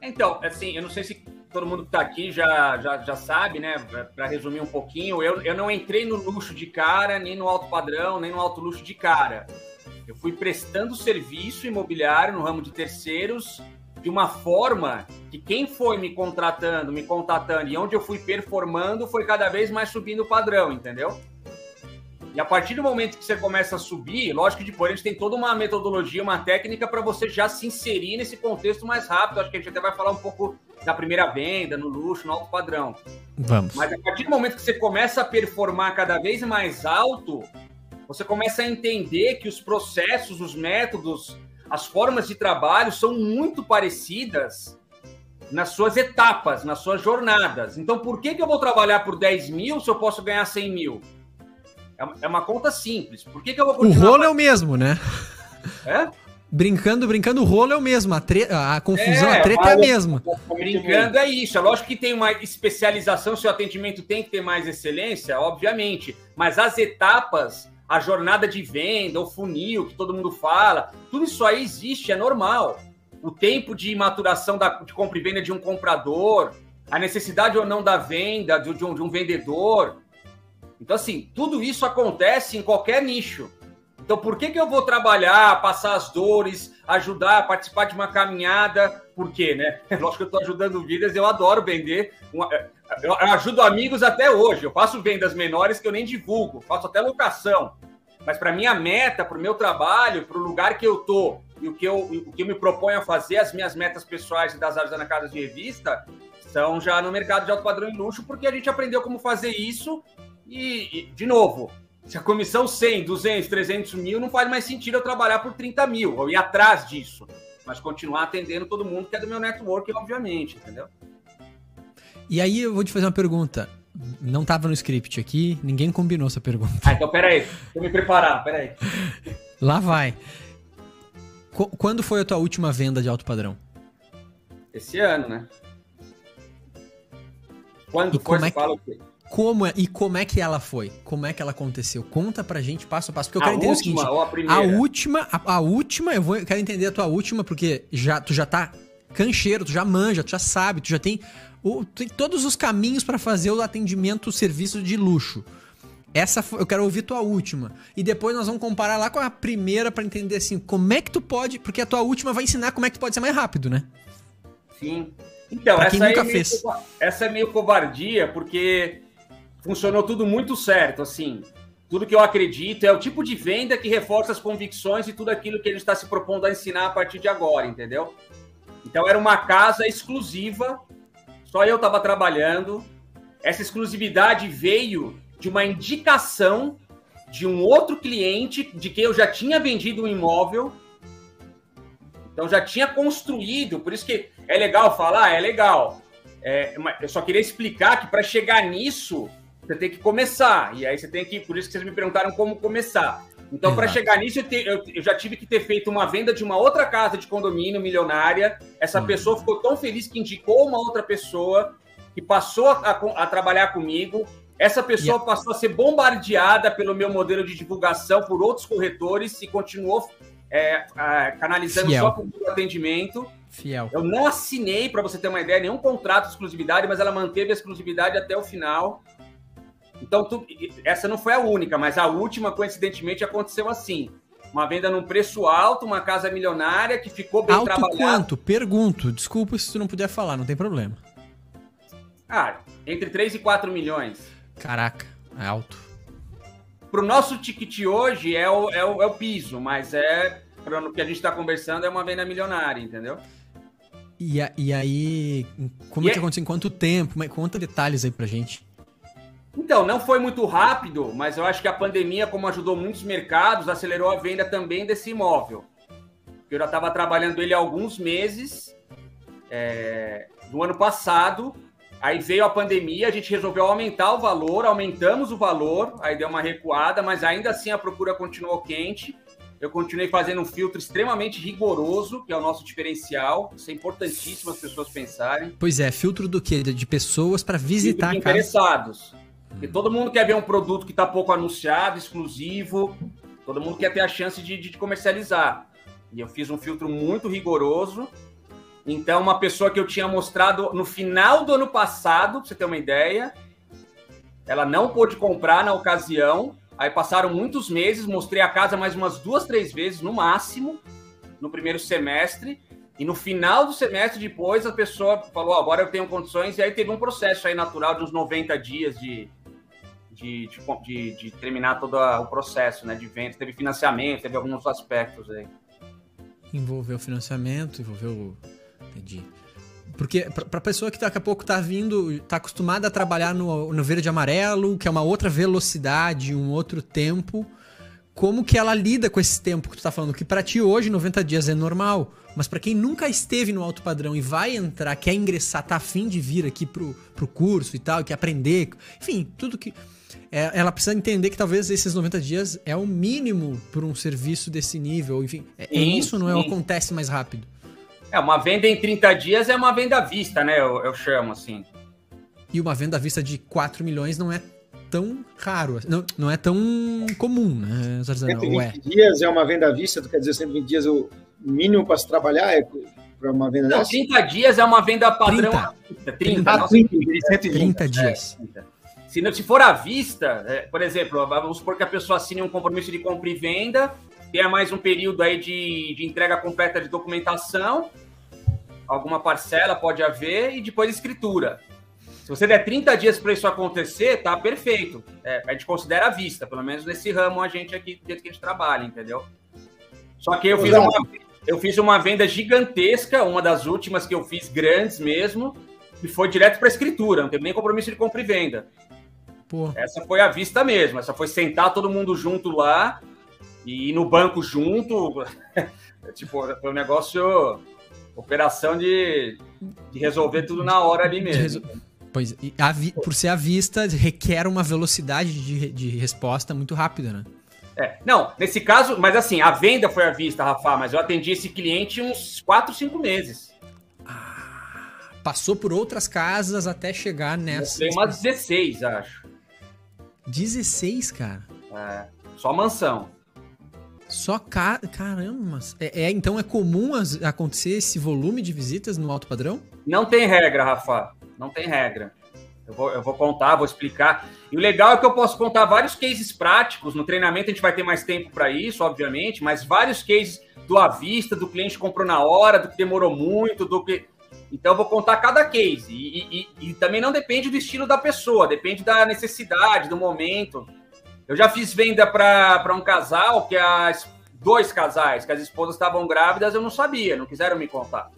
Então, assim, eu não sei se todo mundo que tá aqui já, já, já sabe, né? Para resumir um pouquinho, eu, eu não entrei no luxo de cara, nem no alto padrão, nem no alto luxo de cara. Eu fui prestando serviço imobiliário no ramo de terceiros de uma forma que quem foi me contratando, me contatando e onde eu fui performando foi cada vez mais subindo o padrão, entendeu? E a partir do momento que você começa a subir, lógico que depois a gente tem toda uma metodologia, uma técnica para você já se inserir nesse contexto mais rápido. Acho que a gente até vai falar um pouco da primeira venda, no luxo, no alto padrão. Vamos. Mas a partir do momento que você começa a performar cada vez mais alto, você começa a entender que os processos, os métodos, as formas de trabalho são muito parecidas nas suas etapas, nas suas jornadas. Então, por que, que eu vou trabalhar por 10 mil se eu posso ganhar 100 mil? É uma conta simples. Por que, que eu vou continuar... O rolo é o mesmo, né? É? Brincando, brincando, o rolo é o mesmo. A, tre... a confusão, é, a treta é a mesma. Brincando é isso. É lógico que tem uma especialização, se o atendimento tem que ter mais excelência, obviamente. Mas as etapas, a jornada de venda, o funil que todo mundo fala, tudo isso aí existe, é normal o tempo de maturação da, de compra e venda de um comprador, a necessidade ou não da venda de, um, de um vendedor. Então, assim, tudo isso acontece em qualquer nicho. Então, por que, que eu vou trabalhar, passar as dores, ajudar, participar de uma caminhada? Por quê, né? Lógico que eu estou ajudando vidas, eu adoro vender. Eu ajudo amigos até hoje. Eu faço vendas menores que eu nem divulgo, faço até locação. Mas para minha meta, para o meu trabalho, para o lugar que eu tô e o que eu, o que eu me proponho a fazer, as minhas metas pessoais e das áreas da Casa de Revista, são já no mercado de alto padrão e luxo, porque a gente aprendeu como fazer isso. E, e, de novo, se a comissão 100, 200, 300 mil, não faz mais sentido eu trabalhar por 30 mil, ou ir atrás disso. Mas continuar atendendo todo mundo que é do meu network, obviamente, entendeu? E aí eu vou te fazer uma pergunta. Não estava no script aqui, ninguém combinou essa pergunta. Ah, então peraí, vou me preparar, peraí. Lá vai. Qu quando foi a tua última venda de alto padrão? Esse ano, né? Quando e foi, como é que, fala o quê? Como é, e como é que ela foi? Como é que ela aconteceu? Conta pra gente passo a passo. Porque eu a quero entender última, o seguinte. Ou a, primeira? a última, a, a, última, eu vou, eu quero entender a tua última, porque já, tu já tá cancheiro, tu já manja, tu já sabe, tu já tem, o, tem todos os caminhos para fazer o atendimento, o serviço de luxo. Essa eu quero ouvir tua última. E depois nós vamos comparar lá com a primeira para entender assim, como é que tu pode. Porque a tua última vai ensinar como é que tu pode ser mais rápido, né? Sim. Então, pra essa, é meio, essa é meio covardia, porque funcionou tudo muito certo, assim. Tudo que eu acredito é o tipo de venda que reforça as convicções e tudo aquilo que ele está se propondo a ensinar a partir de agora, entendeu? Então era uma casa exclusiva, só eu estava trabalhando. Essa exclusividade veio de uma indicação de um outro cliente de que eu já tinha vendido um imóvel. Então já tinha construído, por isso que é legal falar, é legal. É, eu só queria explicar que para chegar nisso, você tem que começar. E aí você tem que, por isso que vocês me perguntaram como começar. Então, para chegar nisso, eu, te, eu, eu, já tive que ter feito uma venda de uma outra casa de condomínio milionária. Essa uhum. pessoa ficou tão feliz que indicou uma outra pessoa que passou a, a, a trabalhar comigo. Essa pessoa yeah. passou a ser bombardeada pelo meu modelo de divulgação por outros corretores e continuou é, é, canalizando Fiel. só com o atendimento. Fiel. Eu não assinei, para você ter uma ideia, nenhum contrato de exclusividade, mas ela manteve a exclusividade até o final. Então, tu, essa não foi a única, mas a última, coincidentemente, aconteceu assim. Uma venda num preço alto, uma casa milionária que ficou bem alto trabalhada. quanto? Pergunto. Desculpa se tu não puder falar, não tem problema. Ah, entre 3 e 4 milhões. Caraca, é alto. Pro nosso ticket hoje é o, é o, é o piso, mas é, para o que a gente está conversando, é uma venda milionária, entendeu? E, a, e aí, como e que é... aconteceu? Em quanto tempo? Conta detalhes aí pra gente. Então, não foi muito rápido, mas eu acho que a pandemia, como ajudou muitos mercados, acelerou a venda também desse imóvel. Eu já estava trabalhando ele há alguns meses, é, do ano passado, Aí veio a pandemia, a gente resolveu aumentar o valor, aumentamos o valor, aí deu uma recuada, mas ainda assim a procura continuou quente. Eu continuei fazendo um filtro extremamente rigoroso, que é o nosso diferencial. Isso é importantíssimo as pessoas pensarem. Pois é, filtro do quê? De pessoas para visitar filtro de interessados. Porque todo mundo quer ver um produto que está pouco anunciado, exclusivo. Todo mundo quer ter a chance de, de comercializar. E eu fiz um filtro muito rigoroso então, uma pessoa que eu tinha mostrado no final do ano passado, pra você ter uma ideia, ela não pôde comprar na ocasião. Aí passaram muitos meses, mostrei a casa mais umas duas, três vezes no máximo, no primeiro semestre. E no final do semestre depois, a pessoa falou: oh, agora eu tenho condições. E aí teve um processo aí natural de uns 90 dias de, de, de, de terminar todo o processo né, de venda. Teve financiamento, teve alguns aspectos aí. Envolveu financiamento, envolveu Entendi. Porque pra pessoa que daqui a pouco tá vindo, tá acostumada a trabalhar no, no verde e amarelo, que é uma outra velocidade, um outro tempo, como que ela lida com esse tempo que tu tá falando, que para ti hoje 90 dias é normal, mas para quem nunca esteve no alto padrão e vai entrar, quer ingressar, tá afim de vir aqui pro, pro curso e tal, quer aprender, enfim, tudo que é, ela precisa entender que talvez esses 90 dias é o mínimo para um serviço desse nível, enfim, é, é Sim, isso, não é? Acontece mais rápido. É, uma venda em 30 dias é uma venda à vista, né? Eu, eu chamo assim. E uma venda à vista de 4 milhões não é tão raro, não, não é tão comum, né, Zarzana? Ou é? 120 dias é uma venda à vista, tu quer dizer 120 dias o mínimo para se trabalhar é para uma venda Não, dessa? 30 dias é uma venda padrão 30. à vista. 30, Ah, nossa, 30, 120. 30 dias. Se, não- se for à vista, é, por exemplo, vamos supor que a pessoa assine um compromisso de compra e venda, tenha mais um período aí de, de entrega completa de documentação, alguma parcela pode haver, e depois escritura. Se você der 30 dias para isso acontecer, tá perfeito. É, a gente considera à vista, pelo menos nesse ramo a gente aqui, do jeito que a gente trabalha, entendeu? Só que eu fiz, uma, eu fiz uma venda gigantesca, uma das últimas que eu fiz grandes mesmo, e foi direto para escritura, não teve nem compromisso de compra e venda. Pô, Essa foi à vista mesmo. Essa foi sentar todo mundo junto lá e ir no banco junto. tipo, foi um negócio. Operação de, de resolver tudo na hora ali mesmo. pois, a vi- por ser à vista, requer uma velocidade de, de resposta muito rápida, né? É, não, nesse caso, mas assim, a venda foi à vista, Rafa, mas eu atendi esse cliente uns 4, 5 meses. Passou por outras casas até chegar nessa. tenho umas 16, acho. 16, cara. É, só mansão. Só ca... caramba. É, é, então é comum as- acontecer esse volume de visitas no alto padrão? Não tem regra, Rafa. Não tem regra. Eu vou, eu vou contar, vou explicar. E o legal é que eu posso contar vários cases práticos. No treinamento a gente vai ter mais tempo para isso, obviamente, mas vários cases do à vista, do cliente comprou na hora, do que demorou muito, do que. Então eu vou contar cada case. E, e- e- também não depende do estilo da pessoa, depende da necessidade, do momento. Eu já fiz venda para um casal que as dois casais, que as esposas estavam grávidas, eu não sabia, não quiseram me contar.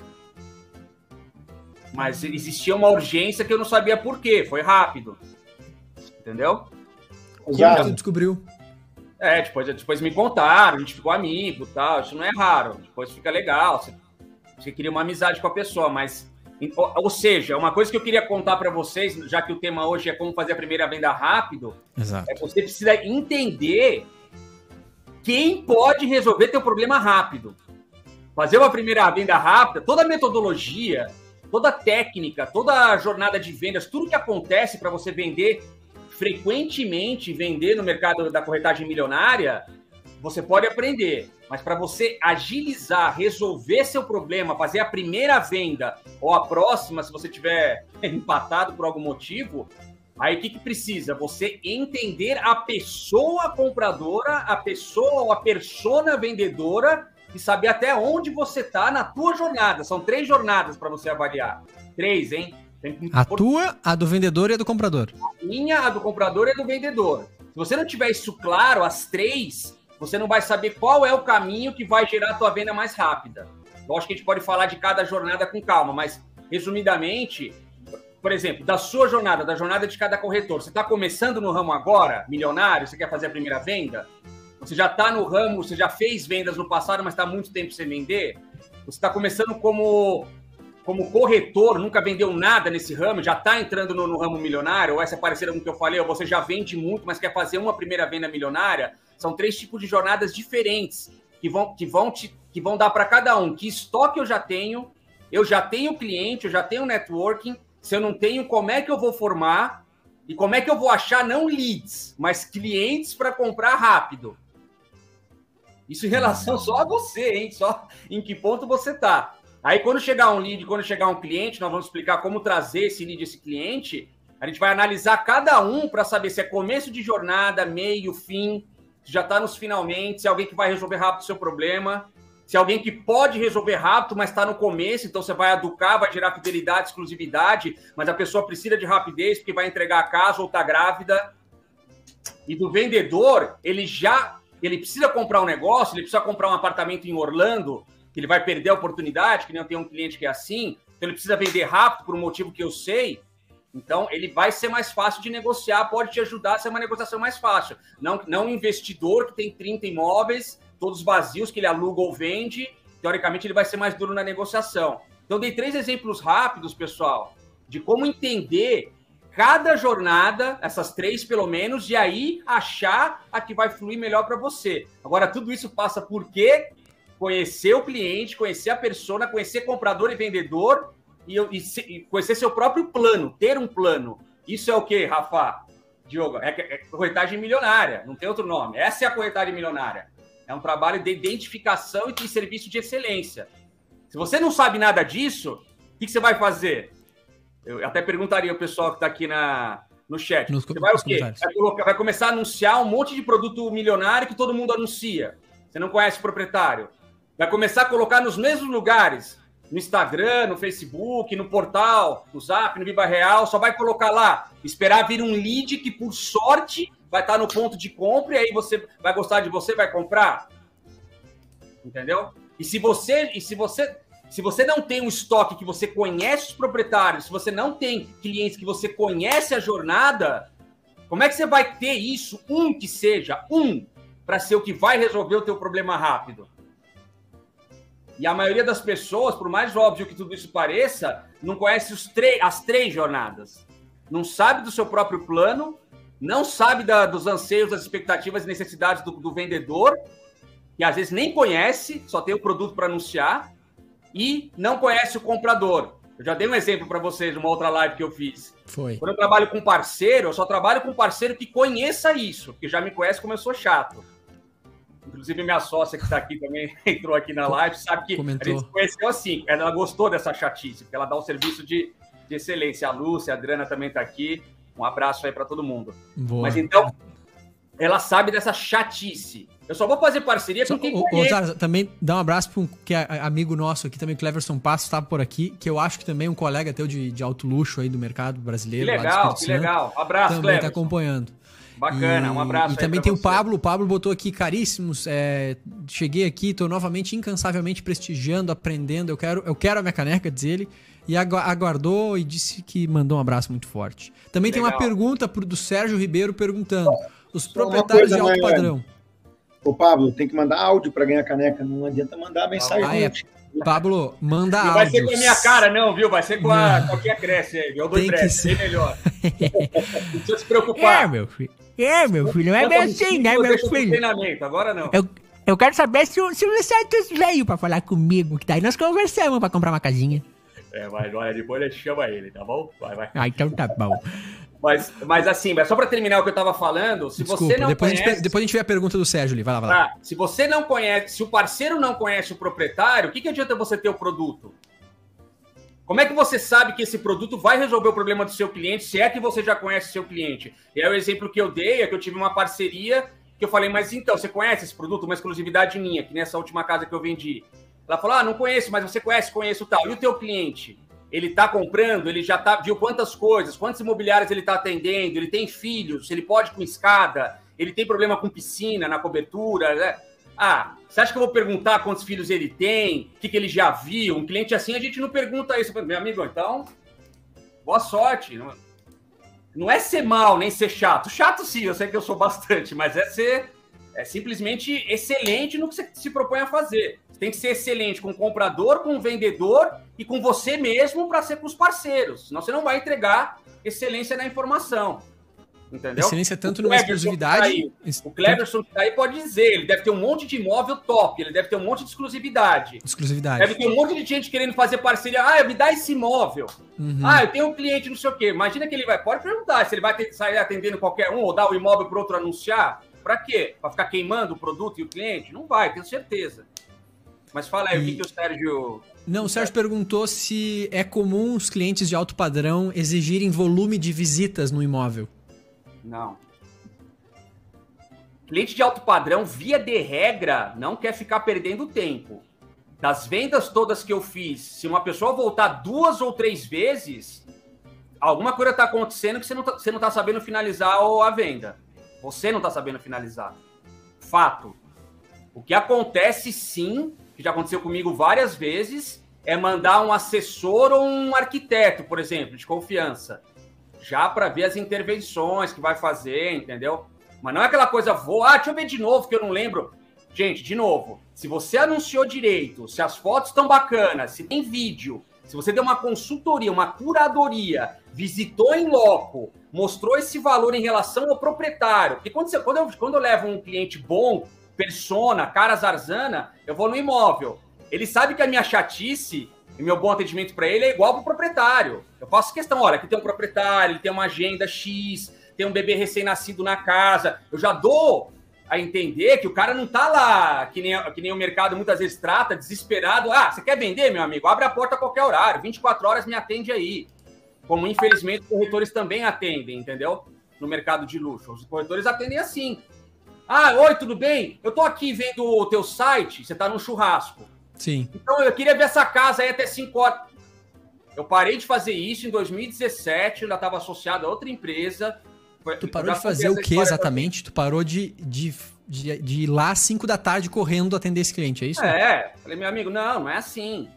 Mas existia uma urgência que eu não sabia por quê, foi rápido. Entendeu? Como Já, tu descobriu? É, depois, depois me contaram, a gente ficou amigo tal. Isso não é raro. Depois fica legal. Você, você cria uma amizade com a pessoa, mas. Ou, seja, uma coisa que eu queria contar para vocês, já que o tema hoje é como fazer a primeira venda rápido, Exato. é você precisa entender quem pode resolver teu problema rápido. Fazer uma primeira venda rápida, toda a metodologia, toda a técnica, toda a jornada de vendas, tudo que acontece para você vender frequentemente, vender no mercado da corretagem milionária, você pode aprender. Mas para você agilizar, resolver seu problema, fazer a primeira venda ou a próxima, se você tiver empatado por algum motivo, Aí o que, que precisa? Você entender a pessoa compradora, a pessoa ou a persona vendedora e saber até onde você está na tua jornada. São três jornadas para você avaliar. Três, hein? A tua, a do vendedor e a do comprador. minha, a do comprador e a do vendedor. Se você não tiver isso claro, as três, você não vai saber qual é o caminho que vai gerar a tua venda mais rápida. Lógico que a gente pode falar de cada jornada com calma, mas resumidamente, por exemplo, da sua jornada, da jornada de cada corretor, você está começando no ramo agora, milionário, você quer fazer a primeira venda? Você já está no ramo, você já fez vendas no passado, mas está muito tempo sem vender? Você está começando como como corretor, nunca vendeu nada nesse ramo, já está entrando no, no ramo milionário, ou essa é parecida com o que eu falei, ou você já vende muito, mas quer fazer uma primeira venda milionária, são três tipos de jornadas diferentes que vão, que vão, te, que vão dar para cada um. Que estoque eu já tenho, eu já tenho cliente, eu já tenho networking, se eu não tenho, como é que eu vou formar e como é que eu vou achar não leads, mas clientes para comprar rápido. Isso em relação só a você, hein? Só em que ponto você tá. Aí, quando chegar um lead, quando chegar um cliente, nós vamos explicar como trazer esse lead, esse cliente. A gente vai analisar cada um para saber se é começo de jornada, meio, fim, já está nos finalmente, se alguém que vai resolver rápido o seu problema, se alguém que pode resolver rápido, mas está no começo, então você vai educar, vai gerar fidelidade, exclusividade, mas a pessoa precisa de rapidez porque vai entregar a casa ou está grávida. E do vendedor, ele já ele precisa comprar um negócio, ele precisa comprar um apartamento em Orlando, que ele vai perder a oportunidade, que nem eu tenho um cliente que é assim, então ele precisa vender rápido por um motivo que eu sei. Então, ele vai ser mais fácil de negociar, pode te ajudar a ser uma negociação mais fácil. Não, não um investidor que tem 30 imóveis, todos vazios, que ele aluga ou vende, teoricamente ele vai ser mais duro na negociação. Então, dei três exemplos rápidos, pessoal, de como entender cada jornada, essas três pelo menos, e aí achar a que vai fluir melhor para você. Agora, tudo isso passa por quê? Conhecer o cliente, conhecer a persona, conhecer comprador e vendedor e, e, e conhecer seu próprio plano, ter um plano. Isso é o que, Rafa? Diogo, é, é corretagem milionária, não tem outro nome. Essa é a corretagem milionária. É um trabalho de identificação e de serviço de excelência. Se você não sabe nada disso, o que, que você vai fazer? Eu até perguntaria ao pessoal que está aqui na, no chat. Nos, você vai o quê? Vai, colocar, vai, começar a anunciar um monte de produto milionário que todo mundo anuncia. Você não conhece o proprietário. Vai começar a colocar nos mesmos lugares. No Instagram, no Facebook, no portal, no Zap, no Viva Real, só vai colocar lá, esperar vir um lead que, por sorte, vai estar no ponto de compra e aí você vai gostar de você, vai comprar. Entendeu? E se você, e se você se você não tem um estoque que você conhece os proprietários, se você não tem clientes que você conhece a jornada, como é que você vai ter isso, um que seja, um, para ser o que vai resolver o teu problema rápido? E a maioria das pessoas, por mais óbvio que tudo isso pareça, não conhece os as três jornadas. Não sabe do seu próprio plano, não sabe da, dos anseios, das expectativas e necessidades do, do vendedor, que às vezes nem conhece, só tem o produto para anunciar, e não conhece o comprador. Eu já dei um exemplo para vocês numa outra live que eu fiz. Foi. Quando eu trabalho com parceiro, eu só trabalho com parceiro que conheça isso, que já me conhece como eu sou chato. Inclusive, minha sócia que está aqui também entrou aqui na live, sabe que Comentou. a gente se conheceu assim. Ela gostou dessa chatice, porque ela dá um serviço de, de excelência. A Lúcia, a Adriana também está aqui. Um abraço aí para todo mundo. Boa. Mas então, ela sabe dessa chatice. Eu só vou fazer parceria com quem conhece. também dá um abraço para um que é amigo nosso aqui também, Cleverson Passo, estava por aqui, que eu acho que também é um colega teu de, de alto luxo aí do mercado brasileiro. Que legal, que legal. Abraço, Também está acompanhando. Bacana, e, um abraço. E também tem você. o Pablo, o Pablo botou aqui, caríssimos, é, cheguei aqui, estou novamente incansavelmente prestigiando, aprendendo, eu quero, eu quero a minha caneca, diz ele, e aguardou e disse que mandou um abraço muito forte. Também Legal. tem uma pergunta pro, do Sérgio Ribeiro perguntando, os proprietários de alto padrão... Ô, Pablo, tem que mandar áudio para ganhar caneca, não adianta mandar mensagem. Ah, é. Pablo, manda áudio. Não vai ser com a minha cara, não, viu? Vai ser com a qualquer cresce aí, viu? Tem que ser melhor. não precisa se preocupar. É, meu filho. É, meu filho, não é bem assim, né, meu filho? Treinamento, agora não. Eu, eu quero saber se o, se o Santos veio pra falar comigo, que daí nós conversamos pra comprar uma casinha. É, mas olha, depois a gente chama ele, tá bom? Vai, vai. Ah, então tá bom. Mas, mas assim, mas só para terminar o que eu estava falando, se Desculpa, você não depois conhece... A gente, depois a gente vê a pergunta do Sérgio ali, vai lá, vai lá. Ah, se você não conhece, se o parceiro não conhece o proprietário, o que, que adianta você ter o produto? Como é que você sabe que esse produto vai resolver o problema do seu cliente, se é que você já conhece seu cliente? E é o exemplo que eu dei, é que eu tive uma parceria que eu falei, mas então, você conhece esse produto? Uma exclusividade minha, que nessa última casa que eu vendi. Ela falou, ah, não conheço, mas você conhece, conheço tal. E o teu cliente? Ele está comprando, ele já tá, viu quantas coisas, quantos imobiliários ele está atendendo, ele tem filhos, ele pode com escada, ele tem problema com piscina na cobertura, né? Ah, você acha que eu vou perguntar quantos filhos ele tem? O que, que ele já viu? Um cliente assim, a gente não pergunta isso. Meu amigo, então, boa sorte. Não, é ser mal, nem ser chato. Chato sim, eu sei que eu sou bastante, mas é ser é simplesmente excelente no que você se propõe a fazer. Você tem que ser excelente com o comprador, com o vendedor e com você mesmo para ser com os parceiros. Senão você não vai entregar excelência na informação. Entendeu? Excelência tanto numa exclusividade. Tá o Cleverson que tá aí pode dizer, ele deve ter um monte de imóvel top, ele deve ter um monte de exclusividade. Exclusividade. Deve ter um monte de gente querendo fazer parceria. Ah, me dá esse imóvel. Uhum. Ah, eu tenho um cliente, não sei o quê. Imagina que ele vai. Pode perguntar se ele vai ter, sair atendendo qualquer um ou dar o imóvel para outro anunciar. Para quê? Para ficar queimando o produto e o cliente? Não vai, tenho certeza. Mas fala aí, e... o que, que o Sérgio. Não, o Sérgio perguntou se é comum os clientes de alto padrão exigirem volume de visitas no imóvel. Não. Cliente de alto padrão, via de regra, não quer ficar perdendo tempo. Das vendas todas que eu fiz, se uma pessoa voltar duas ou três vezes, alguma coisa está acontecendo que você não está tá sabendo finalizar a venda. Você não está sabendo finalizar. Fato. O que acontece sim, que já aconteceu comigo várias vezes, é mandar um assessor ou um arquiteto, por exemplo, de confiança já para ver as intervenções que vai fazer, entendeu? Mas não é aquela coisa, vou, ah, deixa eu ver de novo, que eu não lembro. Gente, de novo, se você anunciou direito, se as fotos estão bacanas, se tem vídeo, se você deu uma consultoria, uma curadoria, visitou em loco, mostrou esse valor em relação ao proprietário. Porque quando, você, quando, eu, quando eu levo um cliente bom, persona, cara zarzana, eu vou no imóvel. Ele sabe que a minha chatice e meu bom atendimento para ele é igual para o proprietário. Eu faço questão, olha, aqui tem um proprietário, ele tem uma agenda X, tem um bebê recém-nascido na casa. Eu já dou a entender que o cara não tá lá, que nem, que nem o mercado muitas vezes trata, desesperado. Ah, você quer vender, meu amigo? Abre a porta a qualquer horário, 24 horas me atende aí. Como infelizmente os corretores também atendem, entendeu? No mercado de luxo. Os corretores atendem assim. Ah, oi, tudo bem? Eu tô aqui vendo o teu site, você tá num churrasco. Sim. Então eu queria ver essa casa aí até 5 horas. Eu parei de fazer isso em 2017, eu ainda estava associado a outra empresa. Tu parou de fazer o que exatamente? Tu parou de, de, de, de ir lá às 5 da tarde correndo atender esse cliente, é isso? É, falei, meu amigo, não, não é assim.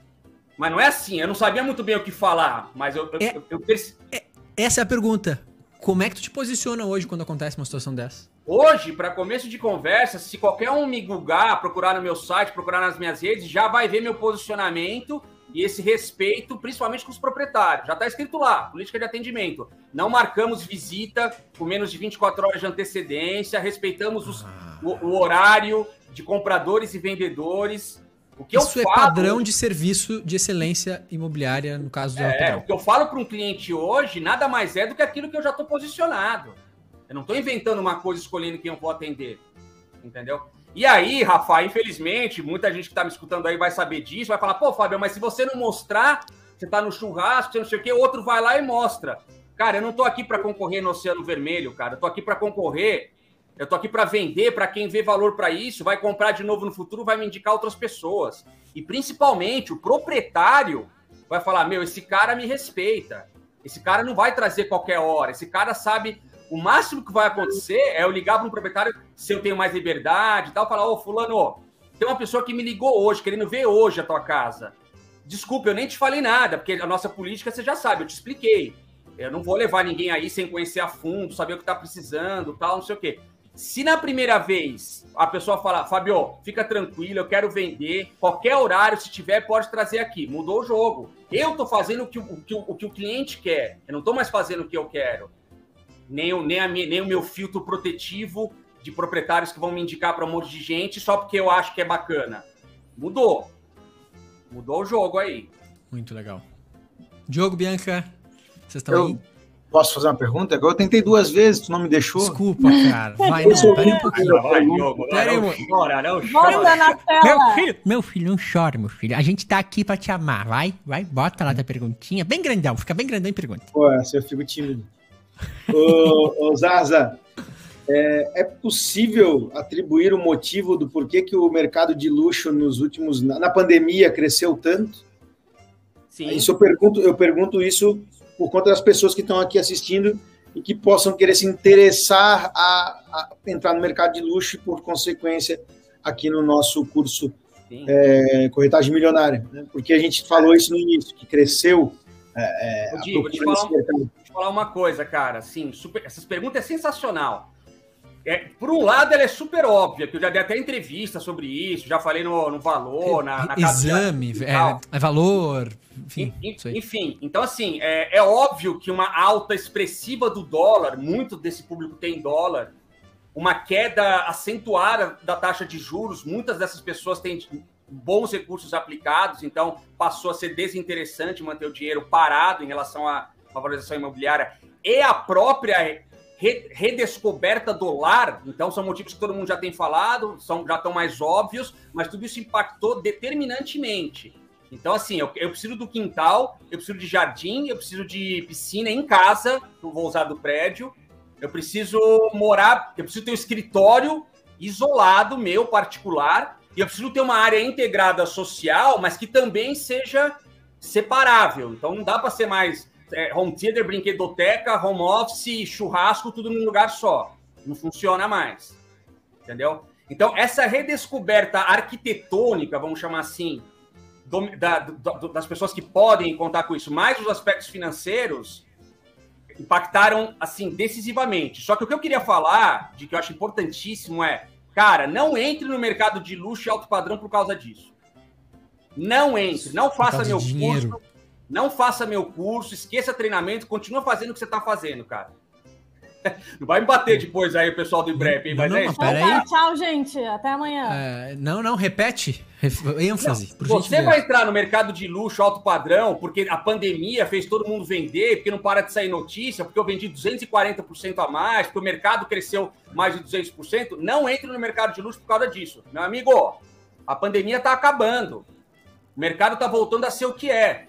Mas não é assim, eu não sabia muito bem o que falar, mas eu, é, eu, eu, eu é, Essa é a pergunta. Como é que tu te posiciona hoje quando acontece uma situação dessa? Hoje, para começo de conversa, se qualquer um me googar, procurar no meu site, procurar nas minhas redes, já vai ver meu posicionamento e esse respeito, principalmente com os proprietários. Já está escrito lá, política de atendimento. Não marcamos visita com menos de 24 horas de antecedência, respeitamos os, ah. o, o, horário de compradores e vendedores. O que Isso é falo, padrão de serviço de excelência imobiliária, no caso do é, O que eu falo para um cliente hoje nada mais é do que aquilo que eu já estou posicionado. Eu não estou inventando uma coisa escolhendo quem eu vou atender. Entendeu? E aí, Rafa, infelizmente, muita gente que está me escutando aí vai saber disso, vai falar, pô, Fábio, mas se você não mostrar, você está no churrasco, você não sei o quê, outro vai lá e mostra. Cara, eu não estou aqui para concorrer no Oceano Vermelho, cara. Eu estou aqui para concorrer, eu estou aqui para vender, para quem vê valor para isso, vai comprar de novo no futuro, vai me indicar outras pessoas. E principalmente, o proprietário vai falar: meu, esse cara me respeita. Esse cara não vai trazer qualquer hora. Esse cara sabe o máximo que vai acontecer é eu ligar para um proprietário se eu tenho mais liberdade e tal, falar, ô, fulano, tem uma pessoa que me ligou hoje, querendo ver hoje a tua casa. Desculpa, eu nem te falei nada, porque a nossa política você já sabe, eu te expliquei. Eu não vou levar ninguém aí sem conhecer a fundo, saber o que está precisando, tal, não sei o quê. Se na primeira vez a pessoa falar, Fabio, fica tranquilo, eu quero vender, qualquer horário, se tiver, pode trazer aqui. Mudou o jogo. Eu tô fazendo o que o, o, que o, que o cliente quer. Eu não tô mais fazendo o que eu quero nem o, nem, a, nem o meu filtro protetivo de proprietários que vão me indicar para um monte de gente só porque eu acho que é bacana. Mudou. Mudou o jogo aí. Muito legal. Diogo, Bianca, vocês estão eu... aí? Posso fazer uma pergunta? Eu tentei duas vezes, tu não me deixou. Desculpa, cara. Vai, não, pera um pouquinho. Vai, Diogo, não chora, não chora. Na tela. Meu filho, meu filho, não chora, meu filho. A gente tá aqui pra te amar. Vai, vai, bota lá da perguntinha. Bem grandão, fica bem grandão e pergunta. Pô, eu fico tímido ô, ô Zaza, é, é, possível atribuir o motivo do porquê que o mercado de luxo nos últimos na pandemia cresceu tanto? Sim. Isso eu pergunto, eu pergunto isso por conta das pessoas que estão aqui assistindo e que possam querer se interessar a, a entrar no mercado de luxo e, por consequência, aqui no nosso curso é, Corretagem Milionária. Né? Porque a gente falou isso no início, que cresceu é, é, Digo, vou te falar, vou te falar uma coisa, cara. Assim, super, essas perguntas é sensacional. É, por um lado, ela é super óbvia, que eu já dei até entrevista sobre isso, já falei no, no valor, na, na Exame, é, é, valor, enfim. Enfim, então assim, é, é óbvio que uma alta expressiva do dólar, muito desse público tem dólar, uma queda acentuada da taxa de juros, muitas dessas pessoas têm bons recursos aplicados, então passou a ser desinteressante manter o dinheiro parado em relação à valorização imobiliária e a própria redescoberta do lar, então são motivos que todo mundo já tem falado, são, já estão mais óbvios, mas tudo isso impactou determinantemente. Então, assim, eu, eu preciso do quintal, eu preciso de jardim, eu preciso de piscina em casa, não vou usar do prédio, eu preciso morar, eu preciso ter um escritório isolado, meu, particular, e eu preciso ter uma área integrada social, mas que também seja separável. Então não dá para ser mais é, home theater, brinquedoteca, home office, churrasco, tudo num lugar só. Não funciona mais. Entendeu? Então, essa redescoberta arquitetônica, vamos chamar assim, do, da, do, das pessoas que podem contar com isso, mais os aspectos financeiros, impactaram assim decisivamente. Só que o que eu queria falar, de que eu acho importantíssimo é, cara, não entre no mercado de luxo e alto padrão por causa disso. Não entre, não faça meu curso, não faça meu curso, esqueça treinamento, continua fazendo o que você está fazendo, cara. Não vai me bater depois aí o pessoal do IBREP, hein? Mas não, é isso. pera aí. tchau, gente. Até amanhã. É, não, não, repete. Ênfase. Você vai entrar no mercado de luxo alto padrão porque a pandemia fez todo mundo vender, porque não para de sair notícia, porque eu vendi 240% a mais, porque o mercado cresceu mais de 200%. Não entre no mercado de luxo por causa disso. Meu amigo, a pandemia está acabando. O mercado está voltando a ser o que é.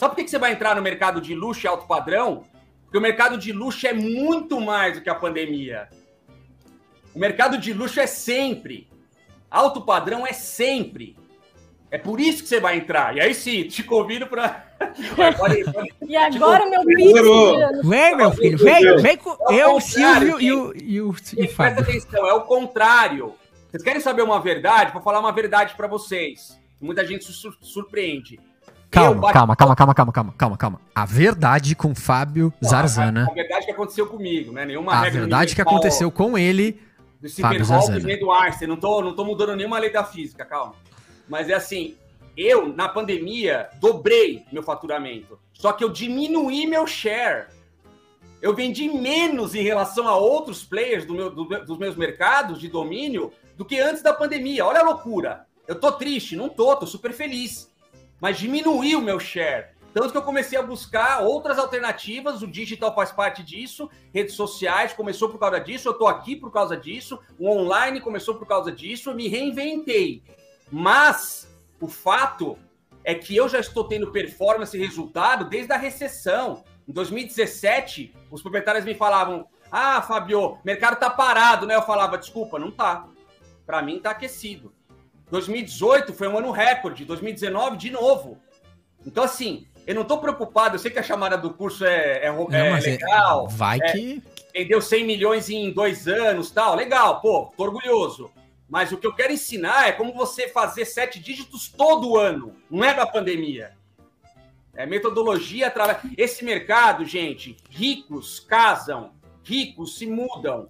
Sabe por que que você vai entrar no mercado de luxo e alto padrão? Porque o mercado de luxo é muito mais do que a pandemia. O mercado de luxo é sempre. Alto padrão é sempre. É por isso que você vai entrar. E aí sim, te convido para. E agora, meu príncipe. Vem, meu filho, vem, vem com É eu, Silvio e o, e o, e Presta atenção, é o contrário. Vocês querem saber uma verdade? Vou falar uma verdade para vocês. Muita gente se sur- surpreende. Calma, bati- calma, calma, calma, calma, calma, calma, calma. A verdade com Fábio Zarzana. A, a verdade que aconteceu comigo, né? Nenhuma A regra verdade que aconteceu com ele. do Stephen Fábio Hawking do Einstein. Não tô, não tô mudando nenhuma lei da física, calma. Mas é assim, eu, na pandemia, dobrei meu faturamento. Só que eu diminuí meu share. Eu vendi menos em relação a outros players do meu- do- dos meus mercados de domínio do que antes da pandemia. Olha a loucura. Eu tô triste? Não tô, tô super feliz. Mas diminuiu o meu share. Tanto que eu comecei a buscar outras alternativas, o digital faz parte disso, redes sociais começou por causa disso, eu tô aqui por causa disso, o online começou por causa disso, eu me reinventei. Mas o fato é que eu já estou tendo performance e resultado desde a recessão. Em 2017, os proprietários me falavam: "Ah, Fabio, mercado tá parado", né? Eu falava: "Desculpa, não tá. Para mim tá aquecido". 2018 foi um ano recorde, 2019 de novo. Então assim, eu não tô preocupado, eu sei que a chamada do curso é, é, Não, é é- legal, vai é, que. vendeu 100 milhões em dois anos, tal, legal, pô, tô orgulhoso. Mas o que eu quero ensinar é como você fazer sete dígitos todo ano, não é da pandemia. É metodologia através. Esse mercado, gente, ricos casam, ricos se mudam,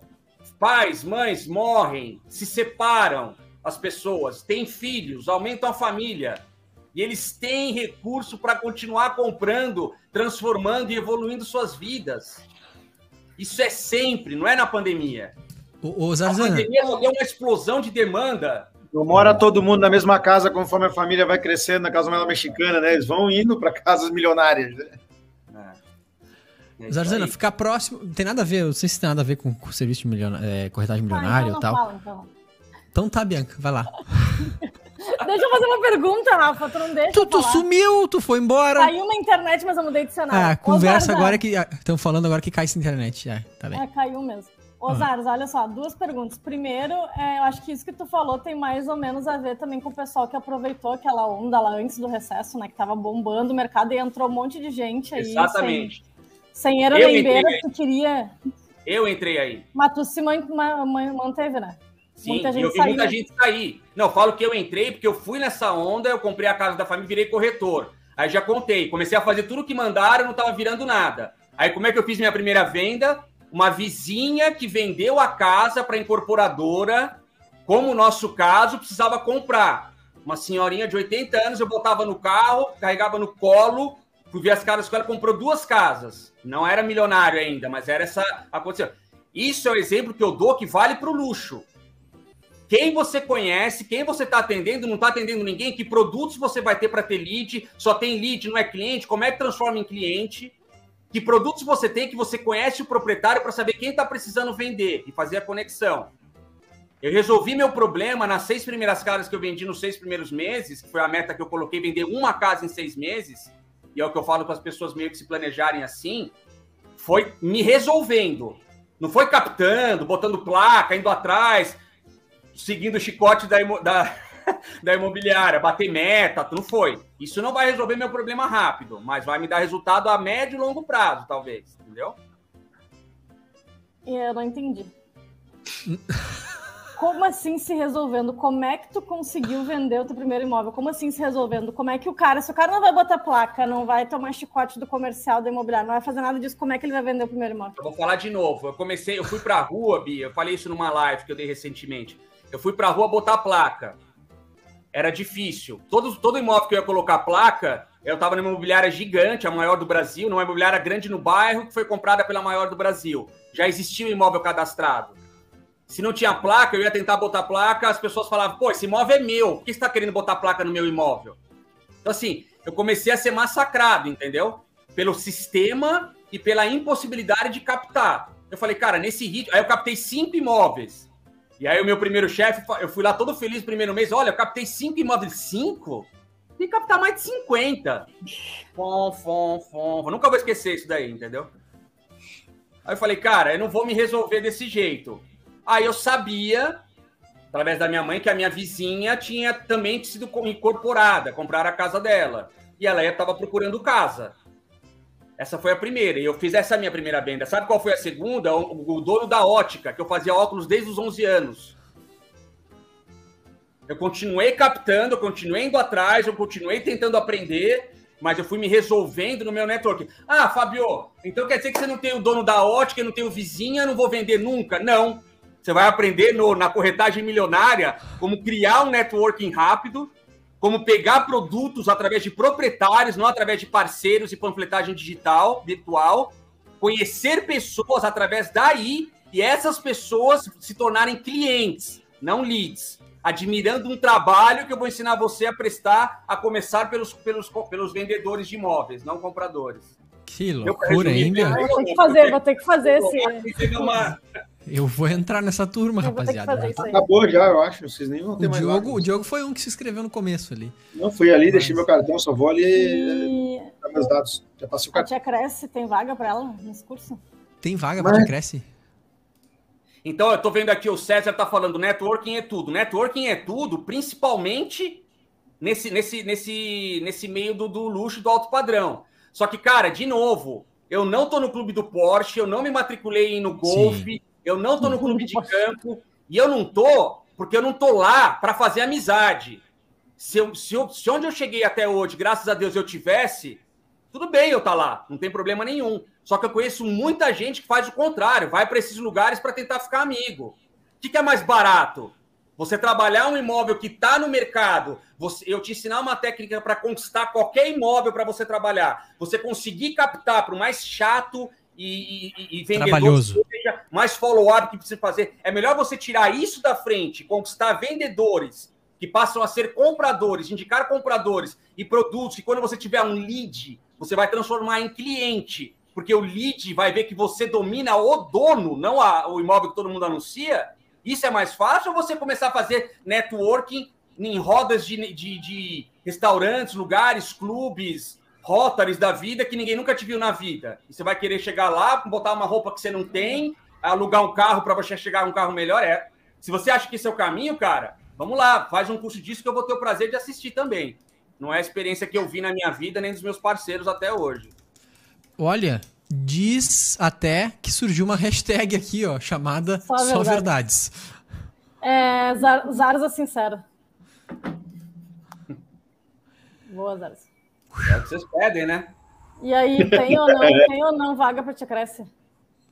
pais, mães morrem, se separam as pessoas, têm filhos, aumentam a família. E eles têm recurso para continuar comprando, transformando e evoluindo suas vidas. Isso é sempre, não é na pandemia. Ô, ô A pandemia deu uma explosão de demanda. Não mora todo mundo na mesma casa conforme a família vai crescendo na casa mexicana, né? Eles vão indo para casas milionárias. né? É isso Zarzana, ficar próximo. Não tem nada a ver, não sei se tem nada a ver com com serviço de miliona- é, corretagem Ah, milionária então e não tal. fala, então. Então tá, Bianca, vai lá. Deixa eu fazer uma pergunta, Rafa. Tu não deixa Tu, eu tu sumiu, tu foi embora. Caiu na internet, mas eu mudei de cenário. Ah, conversa agora que. Estão falando agora que cai essa internet. É, tá bem. É, caiu mesmo. Ô, Ah. Zaros, olha só, duas perguntas. Primeiro, é, eu acho que isso que tu falou tem mais ou menos a ver também com o pessoal que aproveitou aquela onda lá antes do recesso, né? Que tava bombando o mercado e entrou um monte de gente aí. Exatamente. Sem, sem era nem beira, tu queria. Eu entrei aí. Mas tu se man- ma- ma- manteve, né? Sim, Muita gente eu vi saiu. muita gente sair. Não, eu falo que eu entrei porque eu fui nessa onda, eu comprei a casa da família e virei corretor. Aí já contei, comecei a fazer tudo que mandaram, não tava virando nada. Aí como é que eu fiz minha primeira venda? Uma vizinha que vendeu a casa para incorporadora, como o nosso caso, precisava comprar. Uma senhorinha de 80 anos, eu botava no carro, carregava no colo, fui ver as casas com ela, comprou duas casas. Não era milionário ainda, mas era essa. Aconteceu. Isso é o exemplo que eu dou que vale para o luxo quem você conhece, quem você está atendendo, não está atendendo ninguém, que produtos você vai ter para ter lead, só tem lead, não é cliente, como é que transforma em cliente, que produtos você tem que você conhece o proprietário para saber quem está precisando vender e fazer a conexão. Eu resolvi meu problema nas seis primeiras casas que eu vendi nos seis primeiros meses, que foi a meta que eu coloquei, vender uma casa em seis meses, e é o que eu falo para as pessoas meio que se planejarem assim, foi me resolvendo. Não foi captando, botando placa, indo atrás, seguindo o chicote da, imo- da, da imobiliária, bater meta, não foi. Isso não vai resolver meu problema rápido, mas vai me dar resultado a médio e longo prazo, talvez, entendeu? E eu não entendi. como assim se resolvendo? Como é que tu conseguiu vender o teu primeiro imóvel? Como assim se resolvendo? Como é que o cara, se o cara não vai botar placa, não vai tomar chicote do comercial, do imobiliário, não vai fazer nada disso, como é que ele vai vender o primeiro imóvel? Eu vou falar de novo. Eu comecei, eu fui pra rua, Bia, eu falei isso numa live que eu dei recentemente. Eu fui pra rua botar placa. Era difícil. Todo, todo imóvel que eu ia colocar placa, eu estava numa imobiliária gigante, a maior do Brasil, numa imobiliária grande no bairro, que foi comprada pela maior do Brasil. Já existia o imóvel cadastrado. Se não tinha placa, eu ia tentar botar placa, as pessoas falavam, pô, esse imóvel é meu, por que você está querendo botar placa no meu imóvel? Então, assim, eu comecei a ser massacrado, entendeu? Pelo sistema e pela impossibilidade de captar. Eu falei, cara, nesse ritmo. Aí eu captei cinco imóveis. E aí o meu primeiro chefe, eu fui lá todo feliz no primeiro mês. Olha, eu captei cinco imóveis. Cinco? Tem que captar mais de 50. Fom, fom, fom. Nunca vou esquecer isso daí, entendeu? Aí eu falei, cara, eu não vou me resolver desse jeito. Aí eu sabia, através da minha mãe, que a minha vizinha tinha também sido incorporada, comprar a casa dela. E ela estava procurando casa. Essa foi a primeira. E eu fiz essa minha primeira venda. Sabe qual foi a segunda? O, o dono da ótica, que eu fazia óculos desde os 11 anos. Eu continuei captando, continuei indo atrás, eu continuei tentando aprender, mas eu fui me resolvendo no meu network. Ah, Fabio, então quer dizer que você não tem o dono da ótica, não tem o vizinho, não vou vender nunca? Não. Você vai aprender no, na corretagem milionária como criar um networking rápido, como pegar produtos através de proprietários, não através de parceiros e panfletagem digital, virtual, conhecer pessoas através daí e essas pessoas se tornarem clientes, não leads. Admirando um trabalho que eu vou ensinar você a prestar, a começar pelos, pelos, pelos vendedores de imóveis, não compradores. Que loucura ainda. Vou ter que fazer, vou ter que fazer esse. Uma... Eu vou entrar nessa turma, rapaziada. Acabou já, eu acho. Vocês nem vão ter o mais Diogo, O Diogo foi um que se inscreveu no começo ali. Não, fui ali, Mas... deixei meu cartão, só vou ali e... dar meus dados. Já passei o cartão. A tia Cresce, tem vaga para ela nesse curso? Tem vaga Mas... pra tia Cresce? Então, eu tô vendo aqui, o César tá falando, networking é tudo. Networking é tudo, principalmente nesse, nesse, nesse, nesse meio do, do luxo do alto padrão. Só que, cara, de novo, eu não tô no clube do Porsche, eu não me matriculei no golfe, Sim. Eu não tô no clube de campo e eu não tô porque eu não tô lá para fazer amizade. Se, eu, se, eu, se onde eu cheguei até hoje, graças a Deus, eu tivesse, tudo bem eu estar tá lá, não tem problema nenhum. Só que eu conheço muita gente que faz o contrário, vai para esses lugares para tentar ficar amigo. O que, que, é mais barato? Você trabalhar um imóvel que está no mercado, você, eu te ensinar uma técnica para conquistar qualquer imóvel para você trabalhar, você conseguir captar para o mais chato e, e, e vendedor seja mais follow-up que precisa fazer. É melhor você tirar isso da frente, conquistar vendedores que passam a ser compradores, indicar compradores e produtos que quando você tiver um lead, você vai transformar em cliente, porque o lead vai ver que você domina o dono, não a, o imóvel que todo mundo anuncia. Isso é mais fácil ou você começar a fazer networking em rodas de, de, de restaurantes, lugares, clubes, Rotaries da vida que ninguém nunca te viu na vida. E você vai querer chegar lá, botar uma roupa que você não tem, alugar um carro para você chegar a um carro melhor. É. Se você acha que esse é o caminho, cara, vamos lá, faz um curso disso que eu vou ter o prazer de assistir também. Não é a experiência que eu vi na minha vida, nem dos meus parceiros até hoje. Olha, diz até que surgiu uma hashtag aqui, ó, chamada Só, Só Verdades. É, Zarza Sincera. Boa, Zarza. É o que vocês pedem, né? E aí, tem ou não, tem ou não vaga para Tia Cresce?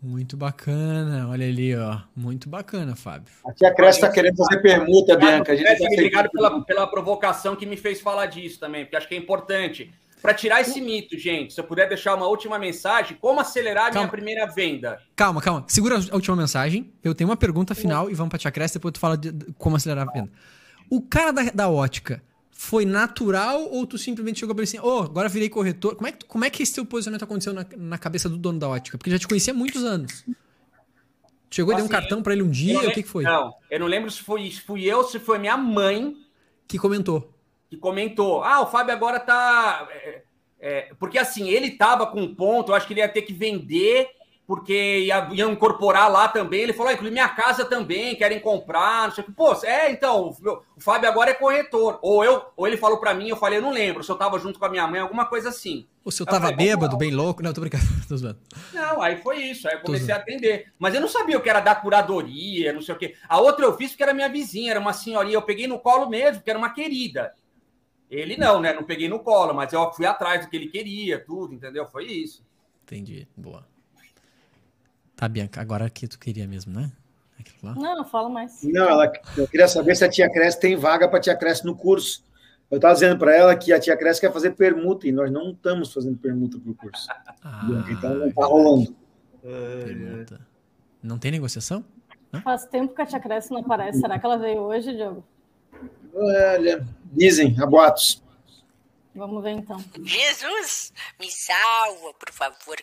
Muito bacana, olha ali, ó. Muito bacana, Fábio. A Tia Cresce está querendo fazer permuta, Bianca. A gente tá obrigado pela, pela provocação que me fez falar disso também, porque acho que é importante. Para tirar esse mito, gente, se eu puder deixar uma última mensagem, como acelerar a minha primeira venda? Calma, calma. Segura a última mensagem. Eu tenho uma pergunta final e vamos para Tia Cresce, depois tu fala de como acelerar a venda. O cara da, da ótica, foi natural ou tu simplesmente chegou pra ele assim, oh, agora virei corretor? Como é que, como é que esse teu posicionamento aconteceu na, na cabeça do dono da ótica? Porque já te conhecia há muitos anos. Chegou assim, e deu um assim, cartão para ele um dia? O que, que foi? Não, eu não lembro se foi, se fui eu, se foi minha mãe. Que comentou. Que comentou. Ah, o Fábio agora tá. É, é, porque assim, ele tava com um ponto, eu acho que ele ia ter que vender porque ia, iam incorporar lá também. Ele falou, ah, inclusive minha casa também, querem comprar, não sei o que. Pô, é, então, o, o Fábio agora é corretor. Ou eu, ou ele falou para mim, eu falei, eu não lembro, se eu tava junto com a minha mãe, alguma coisa assim. O senhor tava falei, bêbado, bem louco? Não, tô brincando. Tô zoando. Não, aí foi isso, aí eu comecei a atender. Mas eu não sabia o que era da curadoria, não sei o quê. A outra eu fiz porque era minha vizinha, era uma senhorinha, eu peguei no colo mesmo, porque era uma querida. Ele não, né? Não peguei no colo, mas eu fui atrás do que ele queria, tudo, entendeu? Foi isso. Entendi, boa. Tá, Bianca, agora que tu queria mesmo, né? Não, não falo mais. Não, ela, eu queria saber se a tia Cresce tem vaga para a tia Cresce no curso. Eu estava dizendo para ela que a tia Cresce quer fazer permuta e nós não estamos fazendo permuta para o curso. Ah, então não está rolando. Permuta. Não tem negociação? Não? Faz tempo que a tia Cresce não aparece. Será que ela veio hoje, Diogo? Olha, dizem, há boatos. Vamos ver então. Jesus, me salva, por favor.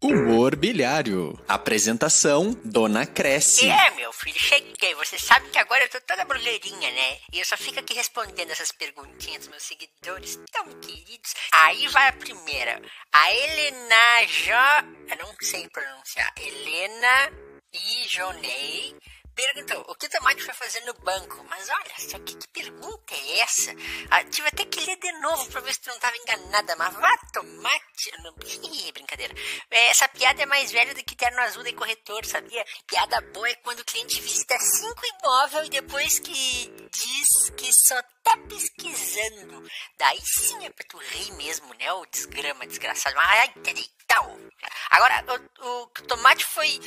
Humor bilhário. Apresentação: Dona Cresce. É, meu filho, cheguei. Você sabe que agora eu tô toda brulheirinha, né? E eu só fico aqui respondendo essas perguntinhas dos meus seguidores tão queridos. Aí vai a primeira. A Helena Jo... Eu não sei pronunciar. Helena Ijonei perguntou o que Tomate foi fazer no banco. Mas olha só, que, que pergunta é essa? Ah, tive até que ler de novo pra ver se tu não tava enganada. Mas vá, Tomate. Não... Ih, brincadeira. É, essa piada é mais velha do que terno azul e corretor, sabia? Piada boa é quando o cliente visita cinco imóveis e depois que diz que só tá pesquisando. Daí sim é pra tu rir mesmo, né? O desgrama, desgraçado. Ai, tal. Agora, o, o Tomate foi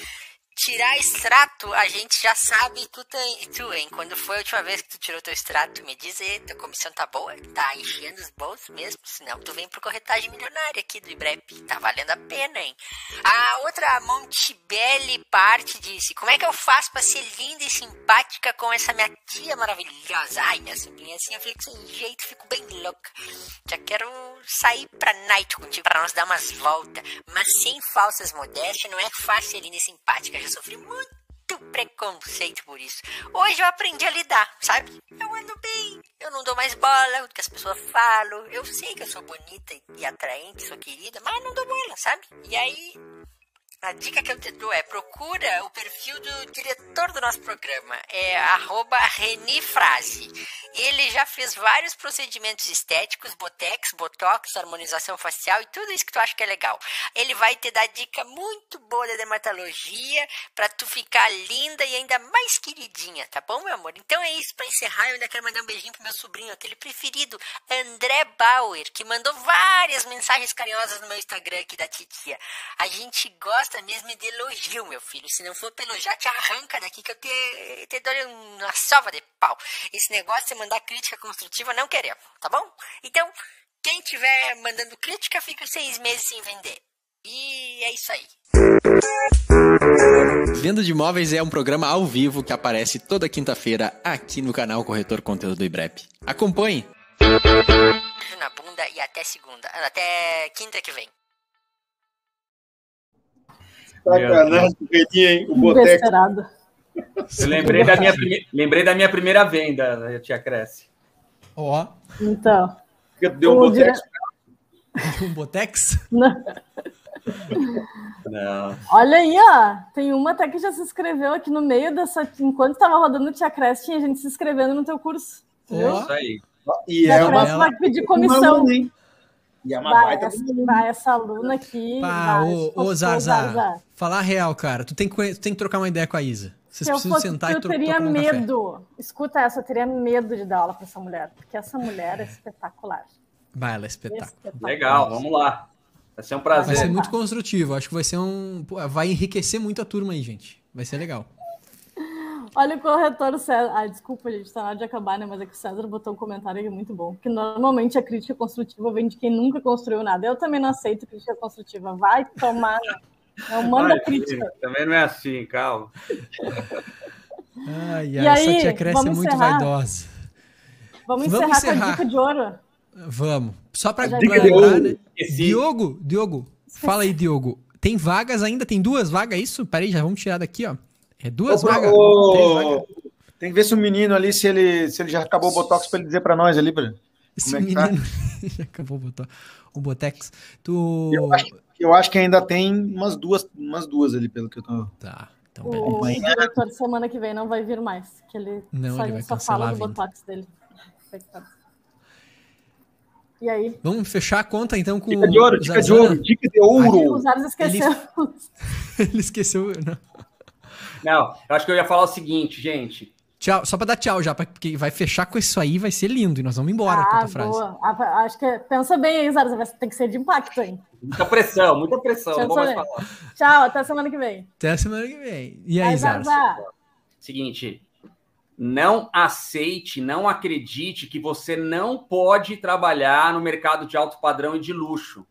tirar extrato, a gente já sabe tu, tem, tu, hein? Quando foi a última vez que tu tirou teu extrato, me diz aí, tua comissão tá boa? Tá enchendo os bolsos mesmo? Senão tu vem pro corretagem milionária aqui do IBREP. Tá valendo a pena, hein? A outra Montebelli parte disse, como é que eu faço pra ser linda e simpática com essa minha tia maravilhosa? Ai, minha sobrinha, assim eu fico sem jeito, fico bem louca. Já quero sair pra night contigo pra nós dar umas voltas. Mas sem falsas modéstias, não é fácil ser linda e simpática sofri muito preconceito por isso. Hoje eu aprendi a lidar, sabe? Eu ando bem, eu não dou mais bola, o que as pessoas falam. Eu sei que eu sou bonita e atraente, sou querida, mas não dou bola, sabe? E aí a dica que eu te dou é procura o perfil do diretor do nosso programa, é arroba Frase. Ele já fez vários procedimentos estéticos, botex, botox, harmonização facial e tudo isso que tu acha que é legal. Ele vai te dar dica muito boa da dermatologia para tu ficar linda e ainda mais queridinha, tá bom, meu amor? Então é isso para encerrar. Eu ainda quero mandar um beijinho pro meu sobrinho, aquele preferido, André Bauer, que mandou várias mensagens carinhosas no meu Instagram aqui da titia. A gente gosta gosta mesmo de elogio, meu filho. Se não for pelo já te arranca daqui que eu te, te dou uma sova de pau. Esse negócio de mandar crítica construtiva não queremos, tá bom? Então, quem tiver mandando crítica fica seis meses sem vender. E é isso aí. Venda de Imóveis é um programa ao vivo que aparece toda quinta-feira aqui no canal Corretor Conteúdo do IBREP. Acompanhe! Na bunda e até segunda, até quinta que vem. Sacanagem, hein? O Boteco. Eu lembrei da, minha, lembrei da minha primeira venda, né, tia Cresce. Ó. Oh. Então. Deu um Botex. Dire... um Botex? Não. Não. Olha aí, ó. Tem uma até que já se inscreveu aqui no meio dessa. Enquanto estava rodando o Tia Cresce, tinha gente se inscrevendo no teu curso. Viu? Isso aí. E é uma... vai pedir comissão. Uma, e é uma vai, baita essa, vai, essa aluna aqui. Pá, vai, ô, ô Zaza, falar real, cara. Tu tem, que, tu tem que trocar uma ideia com a Isa. Vocês Se precisam fosse, sentar e trocar Eu teria medo. Um Escuta essa, eu teria medo de dar aula para essa mulher. Porque essa mulher é espetacular. Vai, ela é espetáculo. espetacular. Legal, vamos lá. Vai ser um prazer. Vai ser muito construtivo. Acho que vai ser um. Vai enriquecer muito a turma aí, gente. Vai ser legal. Olha o corretor César. Ah, desculpa, gente, tá na hora de acabar, né? Mas é que o César botou um comentário aí muito bom. Que normalmente a crítica construtiva vem de quem nunca construiu nada. Eu também não aceito crítica construtiva. Vai tomar. Não manda crítica. Também não é assim, calma. Ai, ai, e essa aí, tia cresce muito encerrar. vaidosa. Vamos encerrar, vamos encerrar, com a dica de ouro. Vamos. Só para lembrar, né? Diogo, Diogo, fala aí, Diogo. Tem vagas ainda? Tem duas vagas, é isso? Peraí, já vamos tirar daqui, ó. É duas vagas. Tem que ver se o menino ali, se ele, se ele já acabou o Botox para ele dizer para nós ali, Esse é menino... Tá? Já acabou o boto- o Botex. Tu. Eu acho, eu acho que ainda tem umas duas, umas duas ali, pelo que eu tô. Tá, então beleza. O diretor semana que vem não vai vir mais, que ele Não, só, ele vai só fala do botox dele. E aí? Vamos fechar a conta então com Dica de ouro, dica de ouro, dica de ouro. Os Ares esqueceu. Ele esqueceu. não. Não, eu acho que eu ia falar o seguinte, gente. Tchau, só pra dar tchau já, porque vai fechar com isso aí, vai ser lindo e nós vamos embora com a Ah, frase. boa. Ah, Acho que pensa bem aí, Zares, vai- tem que ser de impacto, hein? Muita pressão, muita pressão. Não vou mais falar. Tchau, até semana que vem. Até a semana que vem. E aí? Zarza. Seguinte, não aceite, não acredite que você não pode trabalhar no mercado de alto padrão e de luxo.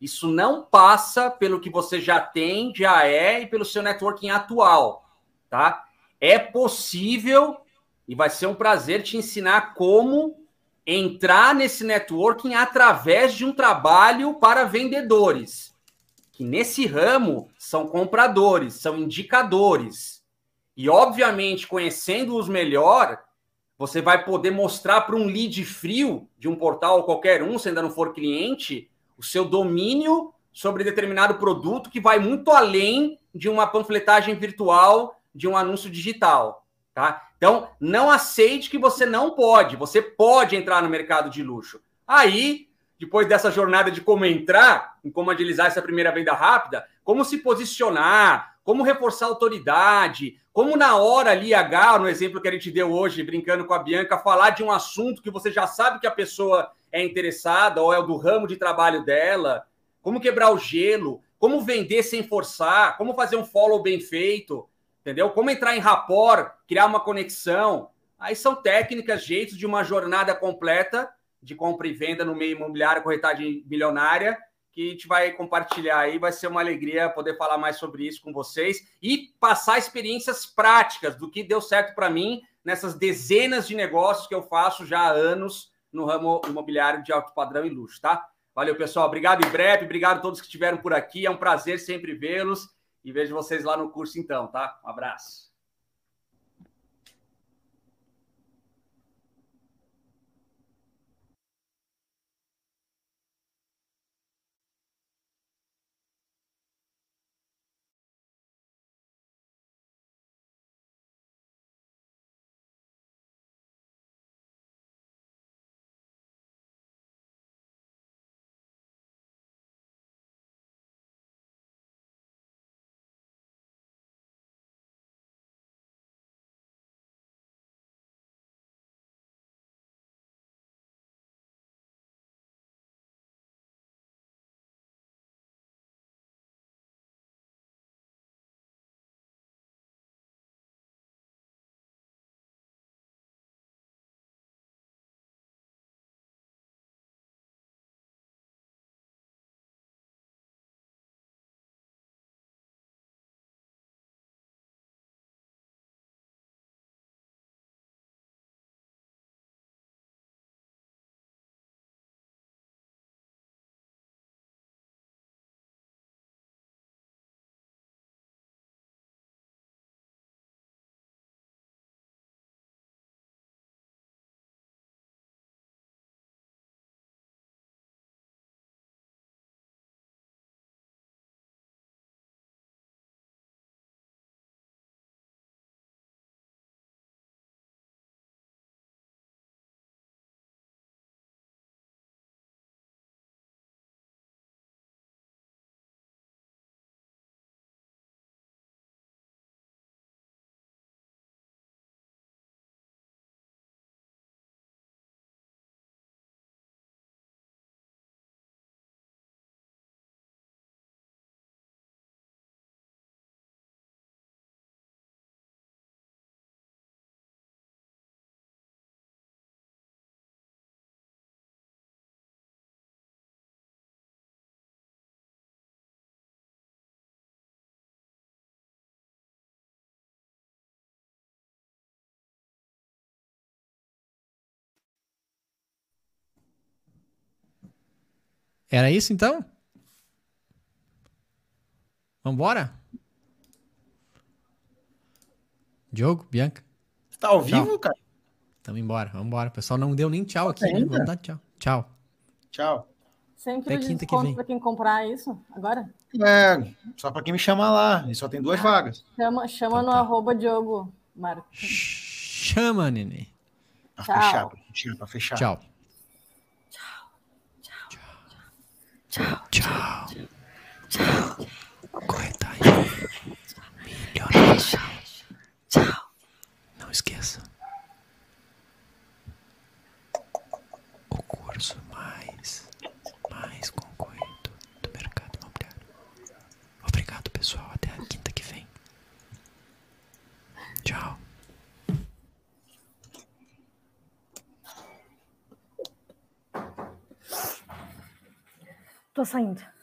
Isso não passa pelo que você já tem, já é e pelo seu networking atual, tá? É possível e vai ser um prazer te ensinar como entrar nesse networking através de um trabalho para vendedores, que nesse ramo são compradores, são indicadores. E, obviamente, conhecendo-os melhor, você vai poder mostrar para um lead frio de um portal qualquer um, se ainda não for cliente, o seu domínio sobre determinado produto que vai muito além de uma panfletagem virtual, de um anúncio digital. Tá? Então, não aceite que você não pode. Você pode entrar no mercado de luxo. Aí, depois dessa jornada de como entrar, em como agilizar essa primeira venda rápida, como se posicionar, como reforçar a autoridade, como na hora ali, H, no exemplo que a gente deu hoje, brincando com a Bianca, falar de um assunto que você já sabe que a pessoa é interessada ou é do ramo de trabalho dela, como quebrar o gelo, como vender sem forçar, como fazer um follow bem feito, entendeu? Como entrar em rapport, criar uma conexão. Aí são técnicas, jeitos de uma jornada completa de compra e venda no meio imobiliário, corretagem milionária, que a gente vai compartilhar aí. Vai ser uma alegria poder falar mais sobre isso com vocês e passar experiências práticas do que deu certo para mim nessas dezenas de negócios que eu faço já há anos no ramo imobiliário de alto padrão e luxo, tá? Valeu, pessoal. Obrigado, Ibrep. Obrigado a todos que estiveram por aqui. É um prazer sempre vê-los. E vejo vocês lá no curso, então, tá? Um abraço. Era isso então? Vambora? Diogo, Bianca, Tá ao Tchau. vivo, cara? tamo embora, vambora. O pessoal não deu nem tchau aqui, né? Vamos dar tchau. Tchau. Tchau. 100 Até quilos de quinta que vem. para quem comprar isso agora? É, só para quem me chamar lá. E só tem duas vagas. Chama, chama Então no tá. arroba Diogo Marco. Chama, nenê. Pra Tchau. fechar, pra fechar, pra fechar. Tchau. Tchau. Tchau. Tchau. Corretagem. Milionário. Tchau. Não esqueça. O curso mais, mais concorrido do mercado imobiliário. Obrigado, pessoal. Até a quinta que vem. Tchau. Tô saindo.